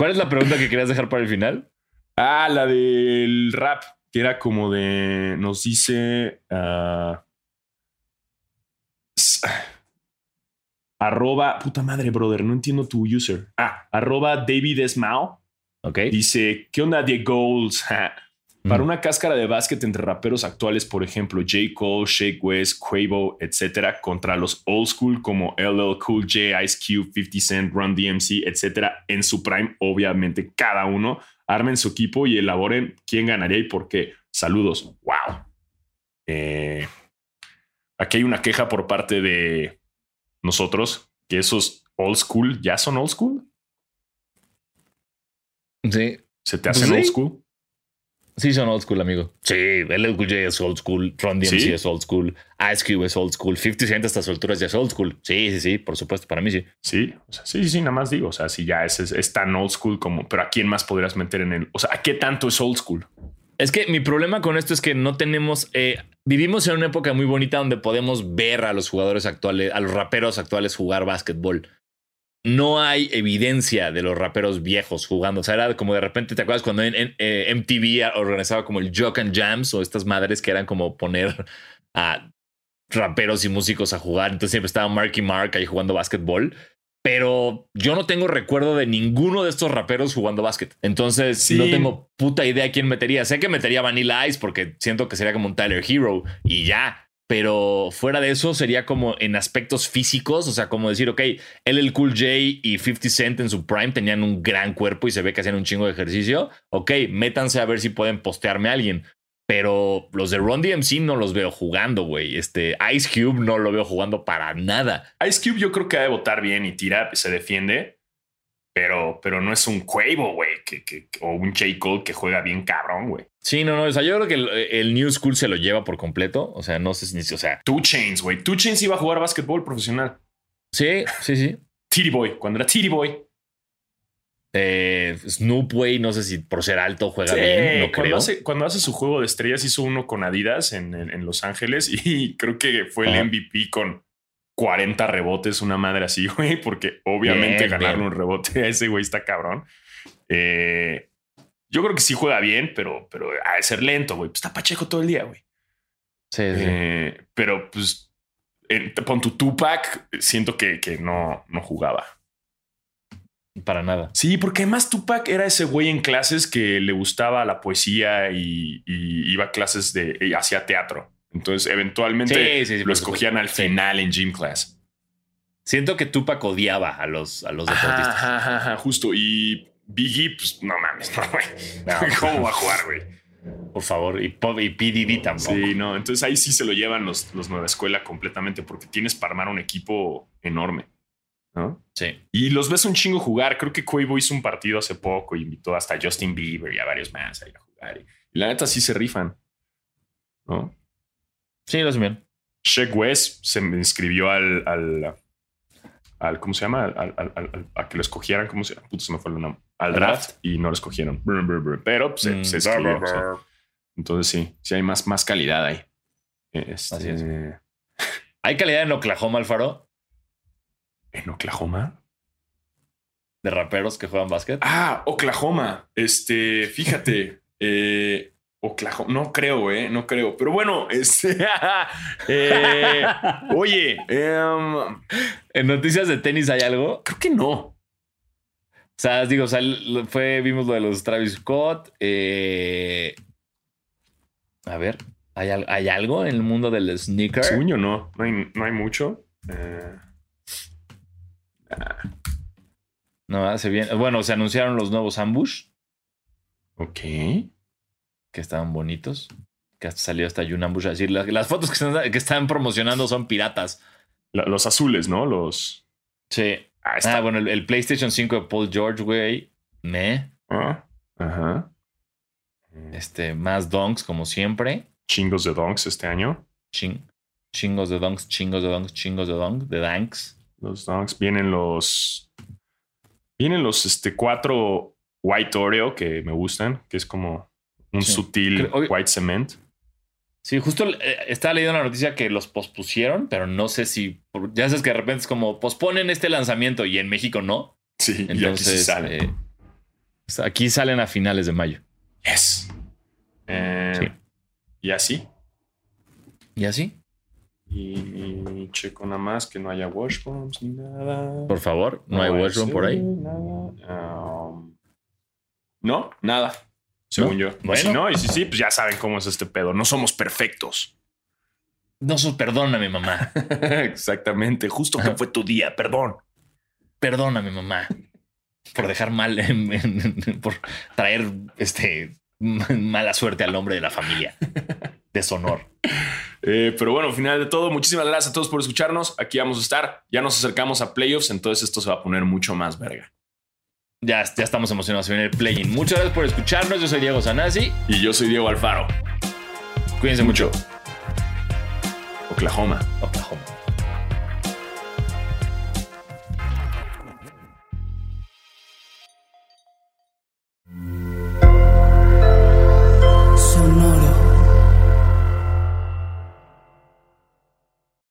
¿Cuál es la pregunta que querías dejar para el final? Ah, la del rap, que era como de. Nos dice. ah, arroba. Puta madre, brother. No entiendo tu user. Ah, arroba David Esmao. Ok. Dice: ¿Qué onda de goals? Para Mm. una cáscara de básquet entre raperos actuales, por ejemplo, J. Cole, Shake West, Quavo, etcétera, contra los old school como LL Cool J, Ice Cube, 50 Cent, Run DMC, etcétera, en su prime, obviamente, cada uno armen su equipo y elaboren quién ganaría y por qué. Saludos. Wow. Eh, aquí hay una queja por parte de nosotros que esos old school ya son old school. Sí. Se te Pues hacen sí. old school. Sí, son old school, amigo. Sí, LL Cool J es old school. Ron DMC ¿Sí? es old school. Ice Cube es old school. 50 Cent a estas alturas ya es old school. Sí, sí, sí, por supuesto. Para mí sí. Sí, o sea, sí, sí, sí, nada más digo. O sea, si ya es, es, es tan old school como, pero ¿a quién más podrías meter en el? O sea, ¿a qué tanto es old school? Es que mi problema con esto es que no tenemos. eh, vivimos en una época muy bonita donde podemos ver a los jugadores actuales, a los raperos actuales jugar básquetbol. No hay evidencia de los raperos viejos jugando. O sea, era como de repente, ¿te acuerdas cuando en, en, eh, MTV organizaba como el Jock and Jams o estas madres que eran como poner a raperos y músicos a jugar? Entonces siempre estaba Marky Mark ahí jugando básquetbol. Pero yo no tengo recuerdo de ninguno de estos raperos jugando básquet. Entonces Sí. no tengo puta idea quién metería. Sé que metería Vanilla Ice porque siento que sería como un Tyler Hero y ya. Pero fuera de eso sería como en aspectos físicos, o sea, como decir, ok, él, el Cool J y 50 Cent en su prime tenían un gran cuerpo y se ve que hacían un chingo de ejercicio. Ok, métanse a ver si pueden postearme a alguien. Pero los de Ron DMC no los veo jugando, güey. Este Ice Cube no lo veo jugando para nada. Ice Cube yo creo que ha de votar bien y tira, se defiende, pero, pero no es un Quavo, güey, que, que- o un J. Cole que juega bien cabrón, güey. Sí, no, no. O sea, yo creo que el, el New School se lo lleva por completo. O sea, no sé si, o sea, Two Chains, güey. Two Chains iba a jugar básquetbol profesional. sí, sí, sí. Titty Boy, cuando era Titty Boy. Eh, Snoop, güey, no sé si por ser alto juega Sí, bien, no cuando, creo. hace, cuando hace su juego de estrellas, hizo uno con Adidas en, en- en Los Ángeles y creo que fue el. MVP con 40 rebotes, una madre así, güey, porque obviamente Bien, ganarle bien. un rebote a ese güey está cabrón. Eh, yo creo que sí juega bien, pero, pero de ser lento, güey. Pues está Pacheco todo el día, güey. Sí, sí. Eh, pero pues pon tu Tupac, siento que, que no, no jugaba. para nada. Sí, porque además Tupac era ese güey en clases que le gustaba la poesía y, y iba a clases de hacía teatro. Entonces, eventualmente Sí, sí, sí, lo escogían al final en gym class. Siento que Tupac odiaba a los, a los deportistas. ajá, ajá, ajá, justo. Y Biggie, pues no mames, no, güey. No. ¿Cómo va a jugar, güey? Por favor. Y, y P. Diddy tampoco. Sí, no. Entonces ahí sí se lo llevan los, los Nueva Escuela completamente porque tienes para armar un equipo enorme. ¿no? Sí. Y los ves un chingo jugar. Creo que Quavo hizo un partido hace poco y invitó hasta a Justin Bieber y a varios más a ir a jugar. Y la neta sí se rifan. ¿no? Sí, lo hacen bien. Sheck West se me inscribió al, al, al- ¿cómo se llama? Al, al- al- al- a que lo escogieran, ¿cómo se llama? Puto, se me fue el nombre. Al ¿Al draft y no lo escogieron. Brr, brr, brr. Pero pues, se, Mm, se escribió. o sea. entonces sí, sí hay más, más calidad ahí. Este, Así es. ¿Hay calidad en Oklahoma, Alfaro? ¿En Oklahoma? De raperos que juegan básquet. Ah, Oklahoma. Este, fíjate. eh, Oklahoma. No creo, eh. No creo. Pero bueno, este. eh, oye, em, ¿En noticias de tenis hay algo? creo que no. O sea, digo, o sea, fue, vimos lo de los Travis Scott. eh, a ver, ¿hay, al- hay algo en el mundo del sneaker? Según yo, no. No hay, no hay mucho. Eh, No, hace bien. Bueno, se anunciaron los nuevos ambush, ok. Que estaban bonitos. Que hasta salió hasta un ambush a decir, las, las fotos que están, que están promocionando son piratas. La- los azules, ¿no? Los. Sí. Ah, está. Ah, bueno, el, el PlayStation 5 de Paul George, güey. Me. Ah, ajá. Este, más donks, como siempre. Chingos de donks este año. Ching- chingos de donks, chingos de donks, chingos de donks, de danks. Los donks. Vienen los. Vienen los este, cuatro White Oreo que me gustan, que es como un Sí. sutil Creo- white cement. Sí, justo eh, estaba leyendo la noticia que los pospusieron, pero no sé si. Ya sabes que de repente es como posponen este lanzamiento y en México no. Sí, y aquí sí Entonces, sale. eh, sea, aquí salen a finales de mayo. yes. Eh, Sí. Y así. ¿Y así? Y checo nada más que no haya washbombs ni nada. Por favor, no, hay washroom por ahí. nada. Um, no, nada. Según yo. Y Bueno. si no, y si sí, pues ya saben cómo es este pedo. No somos perfectos. No, so- perdóname, mamá. Exactamente. Justo que fue tu día, perdón. Perdóname, mamá. Por dejar mal, en- en- por traer este mala suerte al nombre de la familia. Deshonor. Eh, pero bueno, al final de todo, muchísimas gracias a todos por escucharnos. Aquí vamos a estar. Ya nos acercamos a playoffs, entonces esto se va a poner mucho más verga. Ya, ya estamos emocionados. Viene el play-in. Muchas gracias por escucharnos. Yo soy Diego Sanasi. Y yo soy Diego Alfaro. Cuídense mucho. Oklahoma. Oklahoma.